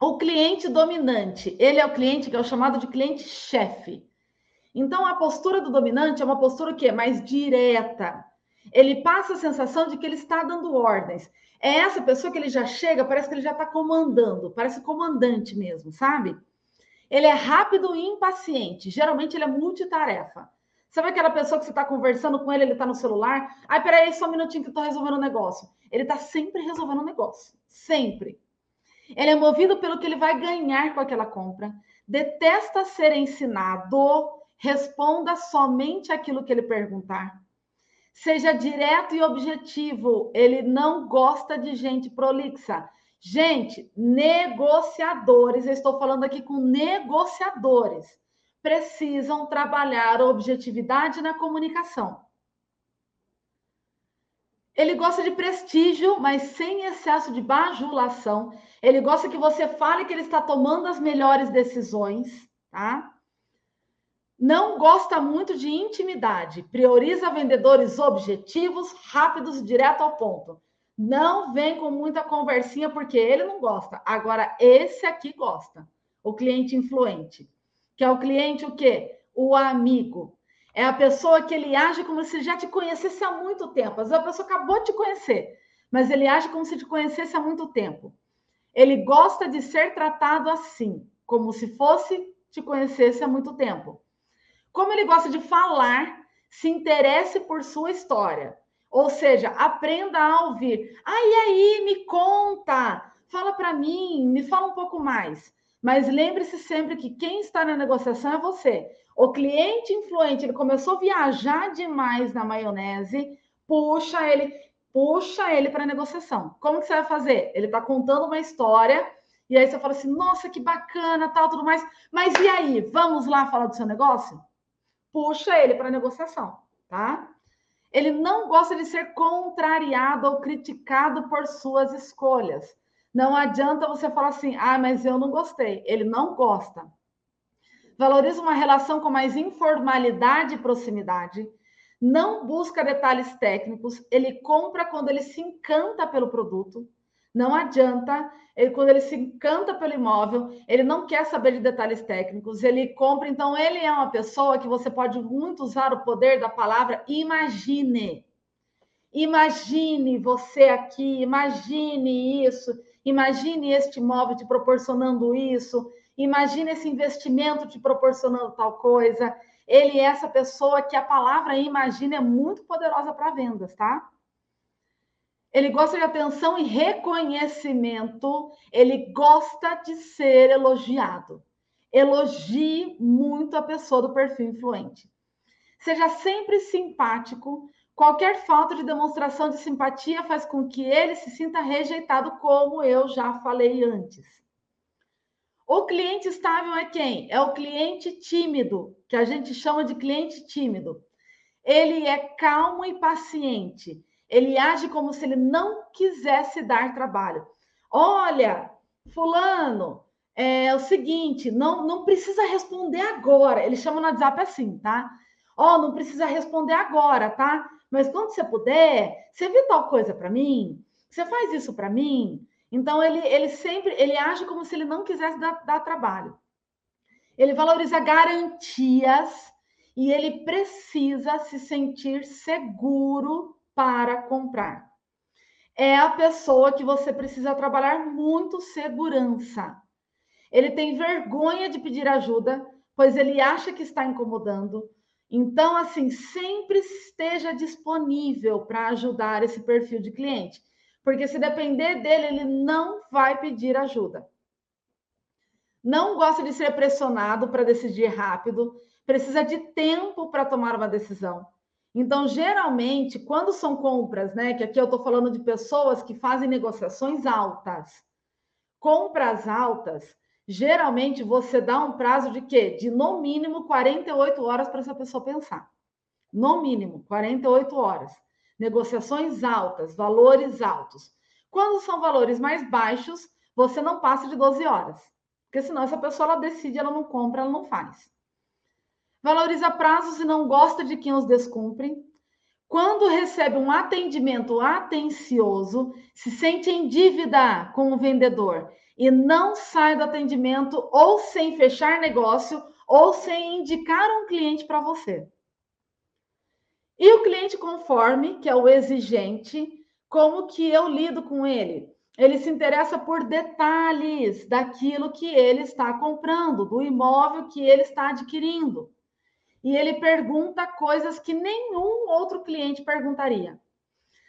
O cliente dominante, ele é o cliente que é o chamado de cliente chefe. Então, a postura do dominante é uma postura que é mais direta. Ele passa a sensação de que ele está dando ordens. É essa pessoa que ele já chega, parece que ele já está comandando, parece comandante mesmo, sabe? Ele é rápido e impaciente. Geralmente ele é multitarefa. Sabe aquela pessoa que você está conversando com ele, ele está no celular? Ai, peraí, só um minutinho que estou resolvendo um negócio. Ele está sempre resolvendo um negócio. Sempre. Ele é movido pelo que ele vai ganhar com aquela compra. Detesta ser ensinado Responda somente aquilo que ele perguntar. Seja direto e objetivo. Ele não gosta de gente prolixa. Gente, negociadores, eu estou falando aqui com negociadores, precisam trabalhar objetividade na comunicação. Ele gosta de prestígio, mas sem excesso de bajulação. Ele gosta que você fale que ele está tomando as melhores decisões, tá? Não gosta muito de intimidade, prioriza vendedores objetivos, rápidos e direto ao ponto. Não vem com muita conversinha porque ele não gosta. Agora esse aqui gosta. O cliente influente, que é o cliente o quê? O amigo. É a pessoa que ele age como se já te conhecesse há muito tempo. Às vezes a pessoa acabou de te conhecer, mas ele age como se te conhecesse há muito tempo. Ele gosta de ser tratado assim, como se fosse te conhecesse há muito tempo. Como ele gosta de falar, se interesse por sua história. Ou seja, aprenda a ouvir. Ah, aí, me conta, fala para mim, me fala um pouco mais. Mas lembre-se sempre que quem está na negociação é você. O cliente influente, ele começou a viajar demais na maionese, puxa ele, puxa ele para a negociação. Como que você vai fazer? Ele está contando uma história e aí você fala assim: "Nossa, que bacana, tal, tudo mais". Mas e aí, vamos lá falar do seu negócio? puxa ele para negociação, tá? Ele não gosta de ser contrariado ou criticado por suas escolhas. Não adianta você falar assim, ah, mas eu não gostei. Ele não gosta. Valoriza uma relação com mais informalidade e proximidade. Não busca detalhes técnicos. Ele compra quando ele se encanta pelo produto. Não adianta, ele, quando ele se encanta pelo imóvel, ele não quer saber de detalhes técnicos, ele compra, então ele é uma pessoa que você pode muito usar o poder da palavra imagine. Imagine você aqui, imagine isso, imagine este imóvel te proporcionando isso, imagine esse investimento te proporcionando tal coisa. Ele é essa pessoa que a palavra imagine é muito poderosa para vendas, tá? Ele gosta de atenção e reconhecimento, ele gosta de ser elogiado. Elogie muito a pessoa do perfil influente. Seja sempre simpático. Qualquer falta de demonstração de simpatia faz com que ele se sinta rejeitado, como eu já falei antes. O cliente estável é quem? É o cliente tímido, que a gente chama de cliente tímido. Ele é calmo e paciente ele age como se ele não quisesse dar trabalho. Olha, fulano, é o seguinte, não, não precisa responder agora. Ele chama no WhatsApp assim, tá? Ó, oh, não precisa responder agora, tá? Mas quando você puder, você viu tal coisa para mim? Você faz isso para mim? Então ele, ele sempre ele age como se ele não quisesse dar, dar trabalho. Ele valoriza garantias e ele precisa se sentir seguro para comprar. É a pessoa que você precisa trabalhar muito segurança. Ele tem vergonha de pedir ajuda, pois ele acha que está incomodando. Então, assim, sempre esteja disponível para ajudar esse perfil de cliente. Porque se depender dele, ele não vai pedir ajuda. Não gosta de ser pressionado para decidir rápido, precisa de tempo para tomar uma decisão. Então, geralmente, quando são compras, né? Que aqui eu estou falando de pessoas que fazem negociações altas, compras altas, geralmente você dá um prazo de quê? De no mínimo 48 horas para essa pessoa pensar. No mínimo, 48 horas. Negociações altas, valores altos. Quando são valores mais baixos, você não passa de 12 horas. Porque senão essa pessoa ela decide, ela não compra, ela não faz valoriza prazos e não gosta de quem os descumpre. Quando recebe um atendimento atencioso, se sente em dívida com o vendedor e não sai do atendimento ou sem fechar negócio ou sem indicar um cliente para você. E o cliente conforme, que é o exigente, como que eu lido com ele? Ele se interessa por detalhes daquilo que ele está comprando, do imóvel que ele está adquirindo e ele pergunta coisas que nenhum outro cliente perguntaria.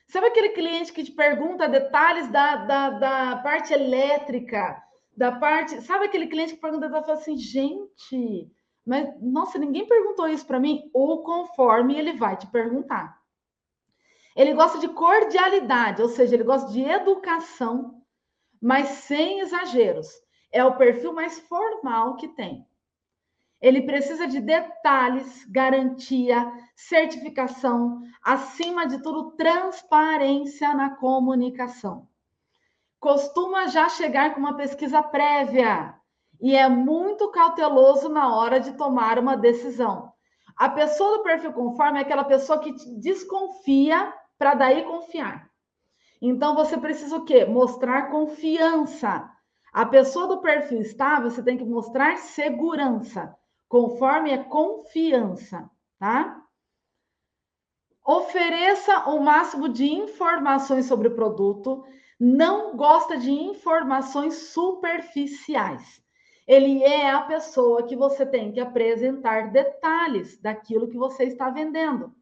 Sabe aquele cliente que te pergunta detalhes da, da, da parte elétrica, da parte. Sabe aquele cliente que pergunta e fala assim, gente, mas nossa, ninguém perguntou isso para mim? Ou conforme ele vai te perguntar. Ele gosta de cordialidade, ou seja, ele gosta de educação, mas sem exageros. É o perfil mais formal que tem. Ele precisa de detalhes, garantia, certificação, acima de tudo, transparência na comunicação. Costuma já chegar com uma pesquisa prévia e é muito cauteloso na hora de tomar uma decisão. A pessoa do perfil conforme é aquela pessoa que desconfia para daí confiar. Então você precisa o quê? Mostrar confiança. A pessoa do perfil estável, você tem que mostrar segurança. Conforme é confiança, tá? Ofereça o máximo de informações sobre o produto. Não gosta de informações superficiais. Ele é a pessoa que você tem que apresentar detalhes daquilo que você está vendendo.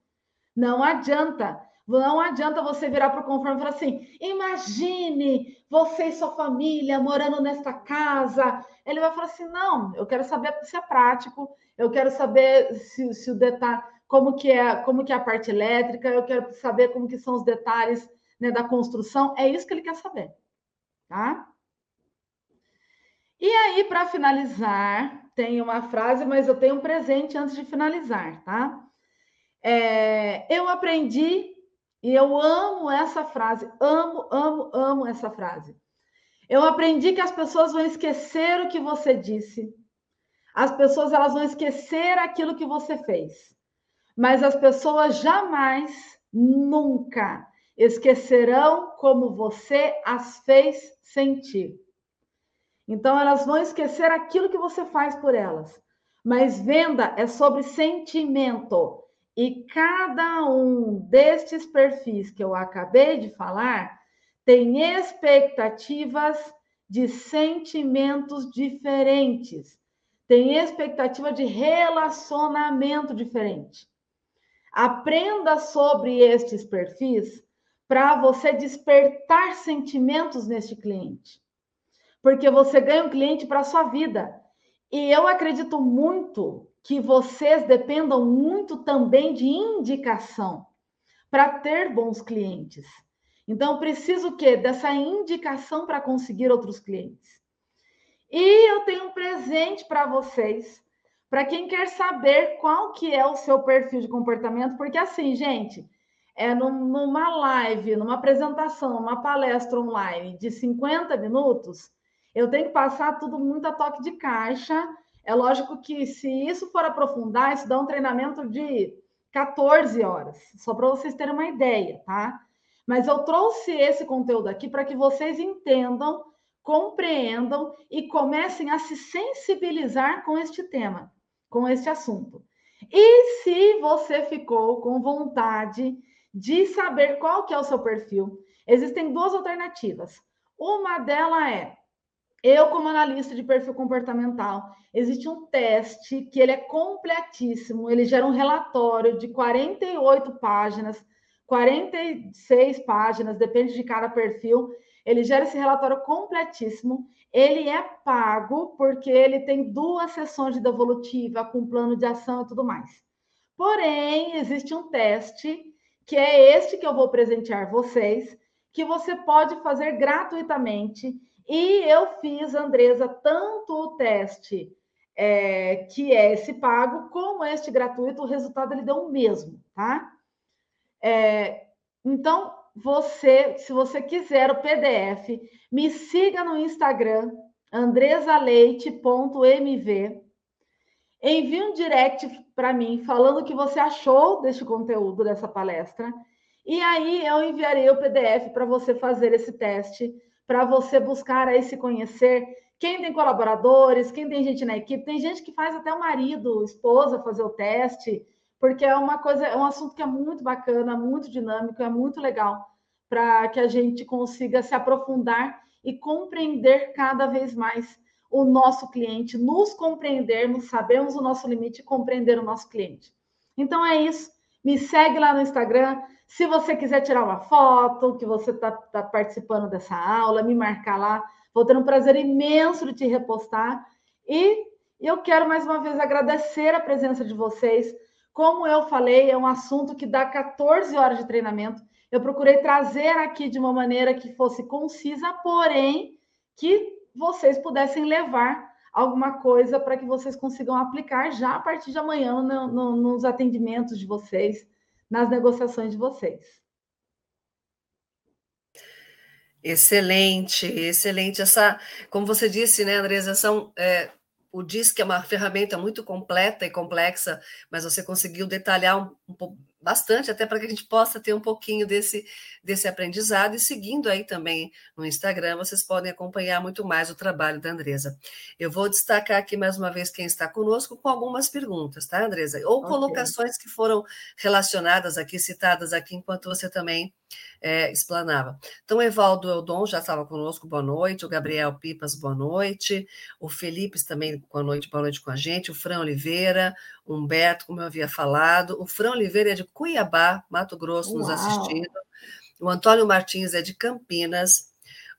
Não adianta não adianta você virar para o conforme e falar assim: imagine você e sua família morando nesta casa. Ele vai falar assim: não, eu quero saber se é prático, eu quero saber se, se o detalhe, como que é, como que é a parte elétrica, eu quero saber como que são os detalhes né, da construção. É isso que ele quer saber, tá? E aí, para finalizar, tem uma frase, mas eu tenho um presente antes de finalizar, tá? É, eu aprendi e eu amo essa frase, amo, amo, amo essa frase. Eu aprendi que as pessoas vão esquecer o que você disse. As pessoas elas vão esquecer aquilo que você fez. Mas as pessoas jamais, nunca esquecerão como você as fez sentir. Então, elas vão esquecer aquilo que você faz por elas. Mas venda é sobre sentimento. E cada um destes perfis que eu acabei de falar tem expectativas de sentimentos diferentes, tem expectativa de relacionamento diferente. Aprenda sobre estes perfis para você despertar sentimentos neste cliente. Porque você ganha um cliente para a sua vida. E eu acredito muito que vocês dependam muito também de indicação para ter bons clientes. Então, preciso o quê? Dessa indicação para conseguir outros clientes. E eu tenho um presente para vocês, para quem quer saber qual que é o seu perfil de comportamento, porque assim, gente, é numa live, numa apresentação, numa palestra online de 50 minutos, eu tenho que passar tudo muito a toque de caixa. É lógico que se isso for aprofundar, isso dá um treinamento de 14 horas, só para vocês terem uma ideia, tá? Mas eu trouxe esse conteúdo aqui para que vocês entendam, compreendam e comecem a se sensibilizar com este tema, com este assunto. E se você ficou com vontade de saber qual que é o seu perfil, existem duas alternativas. Uma delas é eu, como analista de perfil comportamental, existe um teste que ele é completíssimo, ele gera um relatório de 48 páginas, 46 páginas, depende de cada perfil. Ele gera esse relatório completíssimo. Ele é pago porque ele tem duas sessões de devolutiva com plano de ação e tudo mais. Porém, existe um teste que é este que eu vou presentear vocês, que você pode fazer gratuitamente e eu fiz, Andresa, tanto o teste é, que é esse pago, como este gratuito, o resultado ele deu o mesmo, tá? É, então, você, se você quiser o PDF, me siga no Instagram, andresaleite.mv. Envie um direct para mim falando o que você achou deste conteúdo, dessa palestra. E aí eu enviarei o PDF para você fazer esse teste para você buscar aí se conhecer. Quem tem colaboradores, quem tem gente na equipe, tem gente que faz até o marido, esposa fazer o teste, porque é uma coisa, é um assunto que é muito bacana, muito dinâmico, é muito legal para que a gente consiga se aprofundar e compreender cada vez mais o nosso cliente, nos compreendermos, sabermos o nosso limite e compreender o nosso cliente. Então é isso. Me segue lá no Instagram, se você quiser tirar uma foto, que você está tá participando dessa aula, me marcar lá. Vou ter um prazer imenso de te repostar. E eu quero mais uma vez agradecer a presença de vocês. Como eu falei, é um assunto que dá 14 horas de treinamento. Eu procurei trazer aqui de uma maneira que fosse concisa, porém que vocês pudessem levar alguma coisa para que vocês consigam aplicar já a partir de amanhã no, no, nos atendimentos de vocês, nas negociações de vocês. Excelente, excelente. Essa, como você disse, né, Andresa, são, é, o DISC é uma ferramenta muito completa e complexa, mas você conseguiu detalhar um, um, bastante, até para que a gente possa ter um pouquinho desse, desse aprendizado. E seguindo aí também no Instagram, vocês podem acompanhar muito mais o trabalho da Andresa. Eu vou destacar aqui mais uma vez quem está conosco com algumas perguntas, tá, Andresa? Ou okay. colocações que foram relacionadas aqui, citadas aqui, enquanto você também é, explanava. Então, Evaldo Eldon já estava conosco, boa noite. O Gabriel Pipas, boa noite. O Felipe também, boa noite, boa noite com a gente. O Fran Oliveira, Humberto, como eu havia falado. O Fran Oliveira é de Cuiabá, Mato Grosso, Uau. nos assistindo. O Antônio Martins é de Campinas.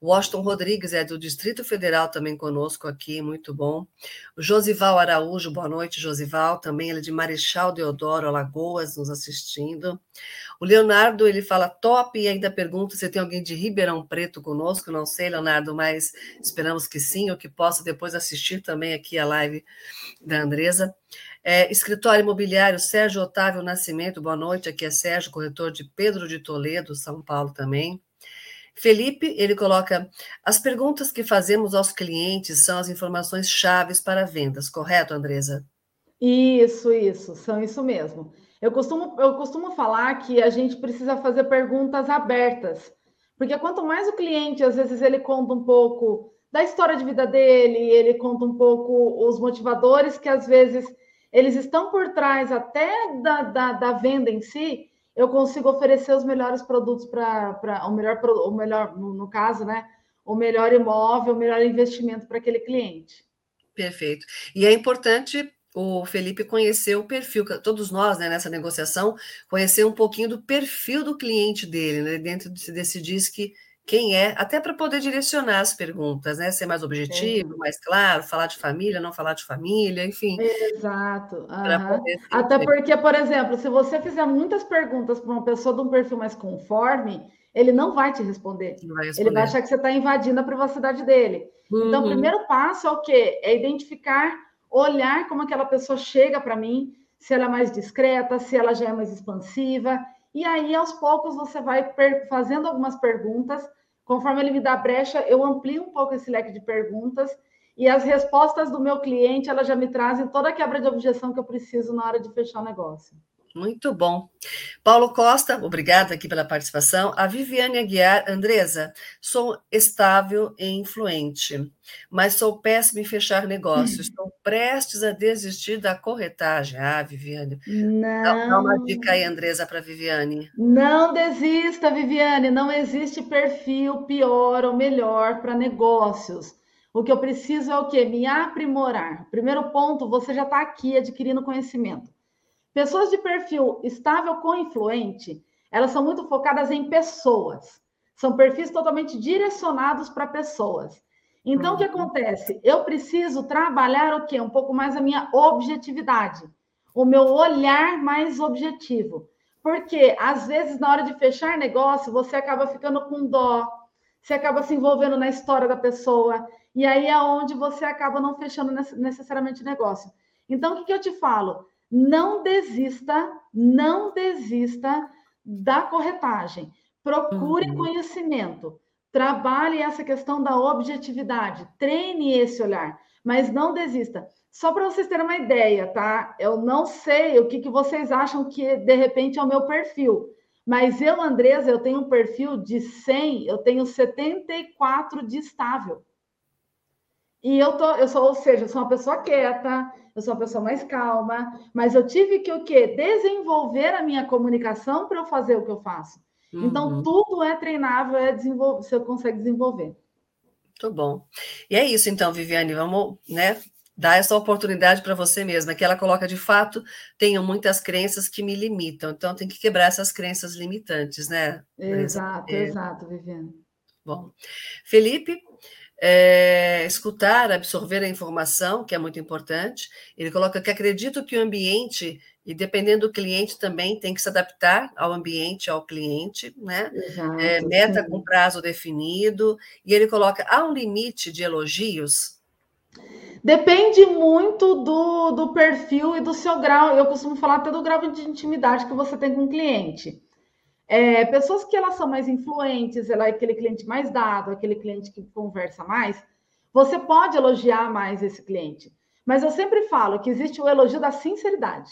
Washington Rodrigues é do Distrito Federal também conosco aqui, muito bom. O Josival Araújo, boa noite, Josival, também ele é de Marechal Deodoro, Alagoas, nos assistindo. O Leonardo, ele fala top e ainda pergunta se tem alguém de Ribeirão Preto conosco, não sei, Leonardo, mas esperamos que sim, ou que possa depois assistir também aqui a live da Andresa. É, escritório imobiliário Sérgio Otávio Nascimento, boa noite, aqui é Sérgio, corretor de Pedro de Toledo, São Paulo também. Felipe, ele coloca: as perguntas que fazemos aos clientes são as informações chaves para vendas, correto, Andresa? Isso, isso, são isso mesmo. Eu costumo, eu costumo falar que a gente precisa fazer perguntas abertas, porque quanto mais o cliente, às vezes, ele conta um pouco da história de vida dele, ele conta um pouco os motivadores que às vezes eles estão por trás até da, da, da venda em si, eu consigo oferecer os melhores produtos para o melhor, o melhor no, no caso, né? O melhor imóvel, o melhor investimento para aquele cliente. Perfeito. E é importante o Felipe conhecer o perfil, todos nós, né, nessa negociação, conhecer um pouquinho do perfil do cliente dele, né, dentro desse, DISC quem é, até para poder direcionar as perguntas, né? Ser mais objetivo, é. mais claro, falar de família, não falar de família, enfim. Exato. Uhum. Até porque, por exemplo, se você fizer muitas perguntas para uma pessoa de um perfil mais conforme, ele não vai te responder. Vai responder. Ele vai achar que você está invadindo a privacidade dele. Uhum. Então, o uhum. primeiro passo é o quê? É identificar, olhar como aquela pessoa chega para mim, se ela é mais discreta, se ela já é mais expansiva e aí, aos poucos, você vai fazendo algumas perguntas. Conforme ele me dá brecha, eu amplio um pouco esse leque de perguntas. E as respostas do meu cliente, elas já me trazem toda a quebra de objeção que eu preciso na hora de fechar o negócio. Muito bom. Paulo Costa, obrigada aqui pela participação. A Viviane Aguiar, Andresa, sou estável e influente, mas sou péssima em fechar negócios. Estou prestes a desistir da corretagem. Ah, Viviane. Não. Dá uma dica aí, Andresa, para Viviane. Não desista, Viviane. Não existe perfil pior ou melhor para negócios. O que eu preciso é o quê? Me aprimorar. Primeiro ponto, você já está aqui adquirindo conhecimento. Pessoas de perfil estável com influente, elas são muito focadas em pessoas. São perfis totalmente direcionados para pessoas. Então, o que uhum. acontece? Eu preciso trabalhar o quê? Um pouco mais a minha objetividade, o meu olhar mais objetivo. Porque, às vezes, na hora de fechar negócio, você acaba ficando com dó, você acaba se envolvendo na história da pessoa, e aí é onde você acaba não fechando necessariamente negócio. Então, o que, que eu te falo? Não desista, não desista da corretagem. Procure uhum. conhecimento. Trabalhe essa questão da objetividade. Treine esse olhar, mas não desista. Só para vocês terem uma ideia, tá? Eu não sei o que, que vocês acham que de repente é o meu perfil. Mas eu, Andresa, eu tenho um perfil de 100, eu tenho 74 de estável. E eu tô, eu sou, ou seja, eu sou uma pessoa quieta, eu sou uma pessoa mais calma, mas eu tive que o quê? Desenvolver a minha comunicação para eu fazer o que eu faço. Então, uhum. Então, tudo é treinável, é desenvolver, você consegue desenvolver. Muito bom. E é isso, então, Viviane, vamos, né, dar essa oportunidade para você mesma, que ela coloca de fato, tenho muitas crenças que me limitam, então tem que quebrar essas crenças limitantes, né? Exato, é... exato, Viviane. Bom, Felipe, é, escutar, absorver a informação, que é muito importante. Ele coloca que acredito que o ambiente, e dependendo do cliente também, tem que se adaptar ao ambiente, ao cliente, né? Exato, é, meta sim. com prazo definido. E ele coloca, há um limite de elogios? Depende muito do, do perfil e do seu grau. Eu costumo falar até do grau de intimidade que você tem com o cliente. É, pessoas que elas são mais influentes, ela é aquele cliente mais dado, aquele cliente que conversa mais, você pode elogiar mais esse cliente. Mas eu sempre falo que existe o elogio da sinceridade.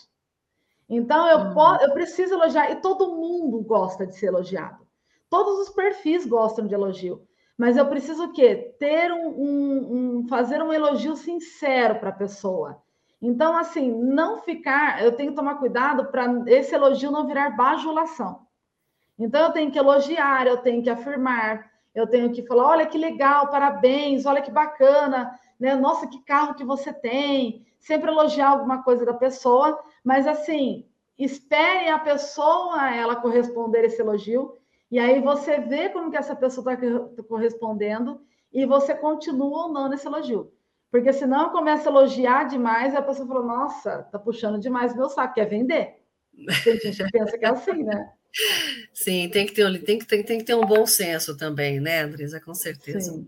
Então eu, uhum. posso, eu preciso elogiar, e todo mundo gosta de ser elogiado. Todos os perfis gostam de elogio. Mas eu preciso o quê? Ter um, um, um fazer um elogio sincero para a pessoa. Então, assim, não ficar, eu tenho que tomar cuidado para esse elogio não virar bajulação. Então, eu tenho que elogiar, eu tenho que afirmar, eu tenho que falar: olha que legal, parabéns, olha que bacana, né? Nossa, que carro que você tem. Sempre elogiar alguma coisa da pessoa, mas assim, espere a pessoa ela corresponder esse elogio, e aí você vê como que essa pessoa está correspondendo e você continua ou não nesse elogio. Porque senão começa a elogiar demais e a pessoa fala, nossa, tá puxando demais meu saco, quer vender. Tem gente que pensa que é assim, né? Sim, tem que, ter, tem, que, tem, tem que ter um bom senso também, né, Andresa? Com certeza. Sim.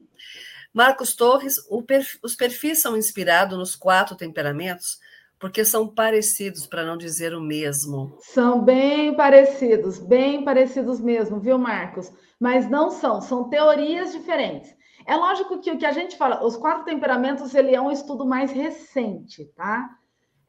Marcos Torres, perfil, os perfis são inspirados nos quatro temperamentos porque são parecidos, para não dizer o mesmo. São bem parecidos, bem parecidos mesmo, viu, Marcos? Mas não são, são teorias diferentes. É lógico que o que a gente fala, os quatro temperamentos, ele é um estudo mais recente, tá?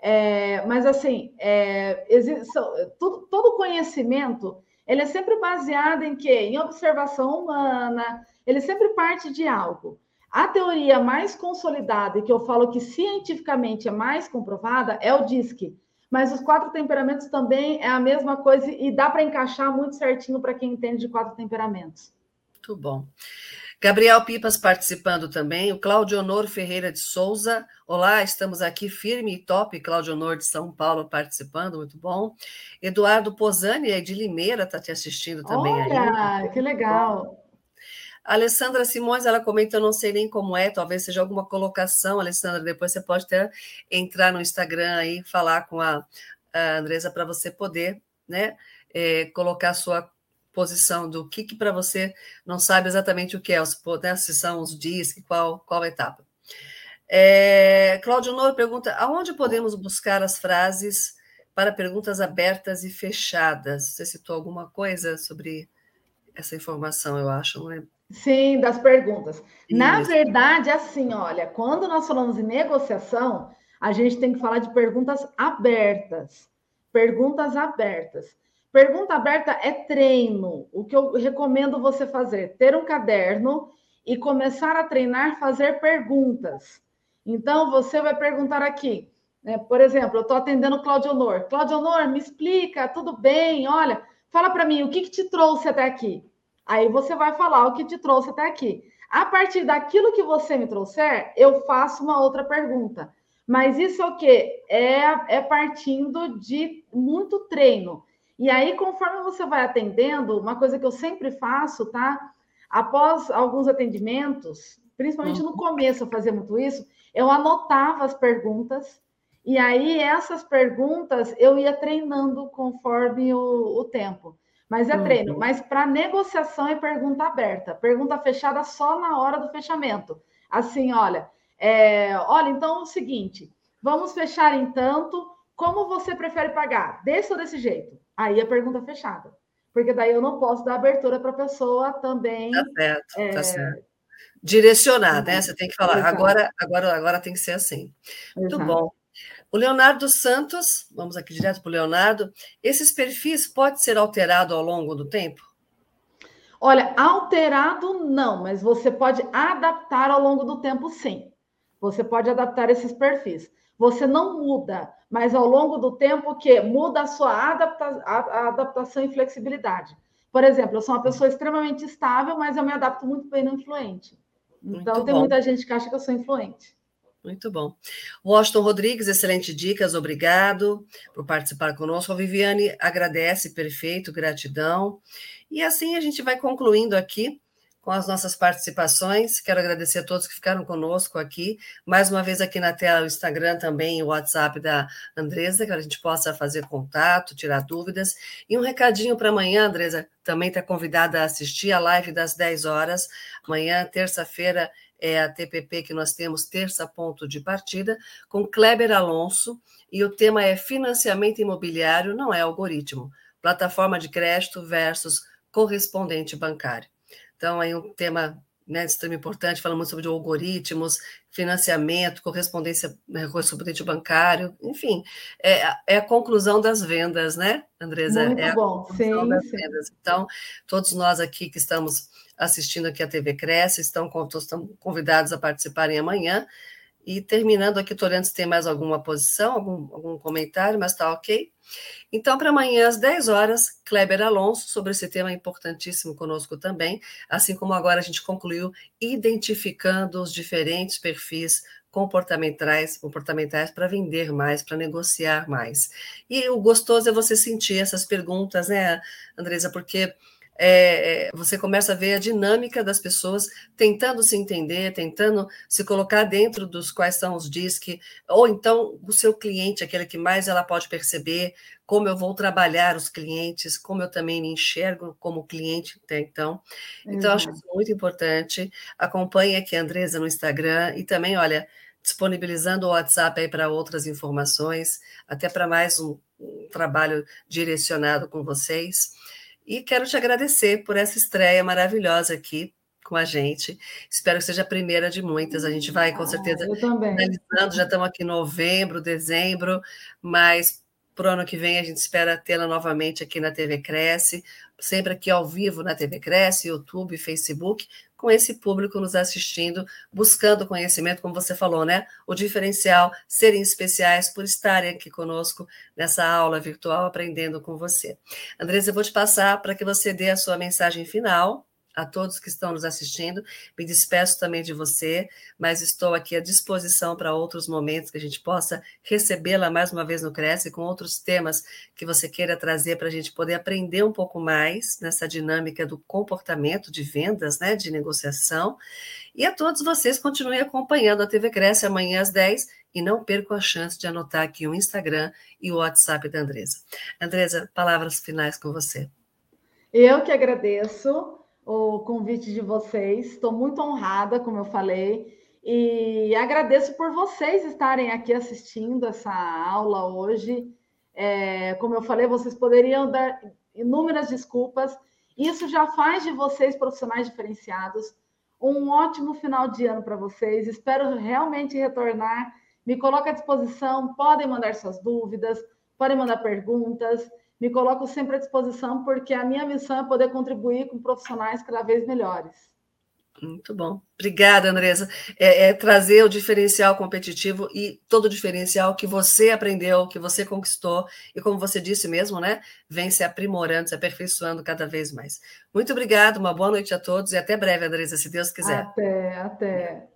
É, mas assim, é, existe, tudo, todo conhecimento ele é sempre baseado em quê? Em observação humana, ele sempre parte de algo. A teoria mais consolidada, e que eu falo que cientificamente é mais comprovada, é o DISC. Mas os quatro temperamentos também é a mesma coisa e dá para encaixar muito certinho para quem entende de quatro temperamentos. Muito bom. Gabriel Pipas participando também, o Claudio Honor Ferreira de Souza. Olá, estamos aqui firme e top. Claudio Honor de São Paulo participando, muito bom. Eduardo Posani, de Limeira, está te assistindo também Olha, aí. que legal. Alessandra Simões, ela comenta, eu não sei nem como é, talvez seja alguma colocação, Alessandra, depois você pode até entrar no Instagram aí, falar com a, a Andresa para você poder, né, é, colocar a sua posição do que, que para você não sabe exatamente o que é, os, né, se são os dias, qual, qual etapa. É, Cláudio Noro pergunta, aonde podemos buscar as frases para perguntas abertas e fechadas? Você citou alguma coisa sobre essa informação, eu acho, não lembro. Sim, das perguntas. Isso. Na verdade, assim, olha, quando nós falamos em negociação, a gente tem que falar de perguntas abertas. Perguntas abertas. Pergunta aberta é treino. O que eu recomendo você fazer? Ter um caderno e começar a treinar fazer perguntas. Então, você vai perguntar aqui, né? por exemplo, eu estou atendendo Claudio Honor. Claudio Honor, me explica, tudo bem? Olha, fala para mim, o que, que te trouxe até aqui? Aí você vai falar o que te trouxe até aqui. A partir daquilo que você me trouxer, eu faço uma outra pergunta. Mas isso é o quê? É, é partindo de muito treino. E aí, conforme você vai atendendo, uma coisa que eu sempre faço, tá? Após alguns atendimentos, principalmente uhum. no começo eu fazia muito isso, eu anotava as perguntas, e aí essas perguntas eu ia treinando conforme o, o tempo. Mas é uhum. treino. Mas para negociação é pergunta aberta. Pergunta fechada só na hora do fechamento. Assim, olha, é, olha, então é o seguinte: vamos fechar em tanto. Como você prefere pagar? Desse ou desse jeito? Aí a pergunta fechada. Porque daí eu não posso dar abertura para a pessoa também. Tá certo, tá é... tá certo. Direcionar, né? Você tem que falar, agora, agora, agora tem que ser assim. Muito Exato. bom. O Leonardo Santos, vamos aqui direto para o Leonardo, esses perfis podem ser alterados ao longo do tempo? Olha, alterado não, mas você pode adaptar ao longo do tempo, sim. Você pode adaptar esses perfis. Você não muda, mas ao longo do tempo que muda a sua adapta a adaptação e flexibilidade. Por exemplo, eu sou uma pessoa extremamente estável, mas eu me adapto muito bem no influente. Então, muito tem bom. muita gente que acha que eu sou influente. Muito bom. Washington Rodrigues, excelente dicas, obrigado por participar conosco. A Viviane agradece, perfeito, gratidão. E assim a gente vai concluindo aqui com as nossas participações. Quero agradecer a todos que ficaram conosco aqui. Mais uma vez aqui na tela o Instagram também, o WhatsApp da Andresa, que a gente possa fazer contato, tirar dúvidas. E um recadinho para amanhã, Andresa, também está convidada a assistir a live das 10 horas. Amanhã, terça-feira, é a TPP que nós temos, terça ponto de partida, com Kleber Alonso, e o tema é financiamento imobiliário, não é algoritmo, plataforma de crédito versus correspondente bancário. Então, aí um tema né, importante, falamos sobre algoritmos, financiamento, correspondência, né, correspondente bancário, enfim, é, é, a conclusão das vendas, né, Andresa? Muito é bom, sim, sim. Vendas. Então, todos nós aqui que estamos assistindo aqui a TV Cresce, estão, estão convidados a participarem amanhã. E terminando aqui, estou olhando se tem mais alguma posição, algum, algum comentário, mas está ok. Então, para amanhã, às 10 horas, Kleber Alonso, sobre esse tema importantíssimo conosco também, assim como agora a gente concluiu identificando os diferentes perfis comportamentais, comportamentais para vender mais, para negociar mais. E o gostoso é você sentir essas perguntas, né, Andresa, porque é, é, você começa a ver a dinâmica das pessoas tentando se entender, tentando se colocar dentro dos quais são os DISC, ou então o seu cliente, aquele que mais ela pode perceber, como eu vou trabalhar os clientes, como eu também me enxergo como cliente até então. Então, uhum. acho isso muito importante. Acompanhe aqui a Andresa no Instagram e também, olha, disponibilizando o WhatsApp aí para outras informações, até para mais um, um trabalho direcionado com vocês. E quero te agradecer por essa estreia maravilhosa aqui, com a gente. Espero que seja a primeira de muitas. A gente vai, com certeza, ah, finalizando. Já estamos aqui em novembro, dezembro, mas para o ano que vem a gente espera tê-la novamente aqui na TV Cresce, sempre aqui ao vivo na TV Cresce, YouTube, Facebook, com esse público nos assistindo, buscando conhecimento, como você falou, né? O diferencial, serem especiais por estarem aqui conosco nessa aula virtual, aprendendo com você. Andresa, eu vou te passar para que você dê a sua mensagem final a todos que estão nos assistindo. Me despeço também de você, mas estou aqui à disposição para outros momentos que a gente possa recebê-la mais uma vez no Cresce, com outros temas que você queira trazer para a gente poder aprender um pouco mais nessa dinâmica do comportamento de vendas, né, de negociação. E a todos vocês, continuem acompanhando a TV Cresce amanhã às 10 e não percam a chance de anotar aqui o Instagram e o WhatsApp da Andresa. Andresa, palavras finais com você. Eu que agradeço o convite de vocês. Estou muito honrada, como eu falei, e agradeço por vocês estarem aqui assistindo essa aula hoje. É, como eu falei, vocês poderiam dar inúmeras desculpas. Isso já faz de vocês profissionais diferenciados. Um ótimo final de ano para vocês. Espero realmente retornar. Me coloco à disposição. Podem mandar suas dúvidas, podem mandar perguntas me coloco sempre à disposição, porque a minha missão é poder contribuir com profissionais cada vez melhores. Muito bom. Obrigada, Andresa. É, é, trazer o diferencial competitivo e todo o diferencial que você aprendeu, que você conquistou, e como você disse mesmo, né? Vem se aprimorando, se aperfeiçoando cada vez mais. Muito obrigada, uma boa noite a todos e até breve, Andresa, se Deus quiser. Até, até.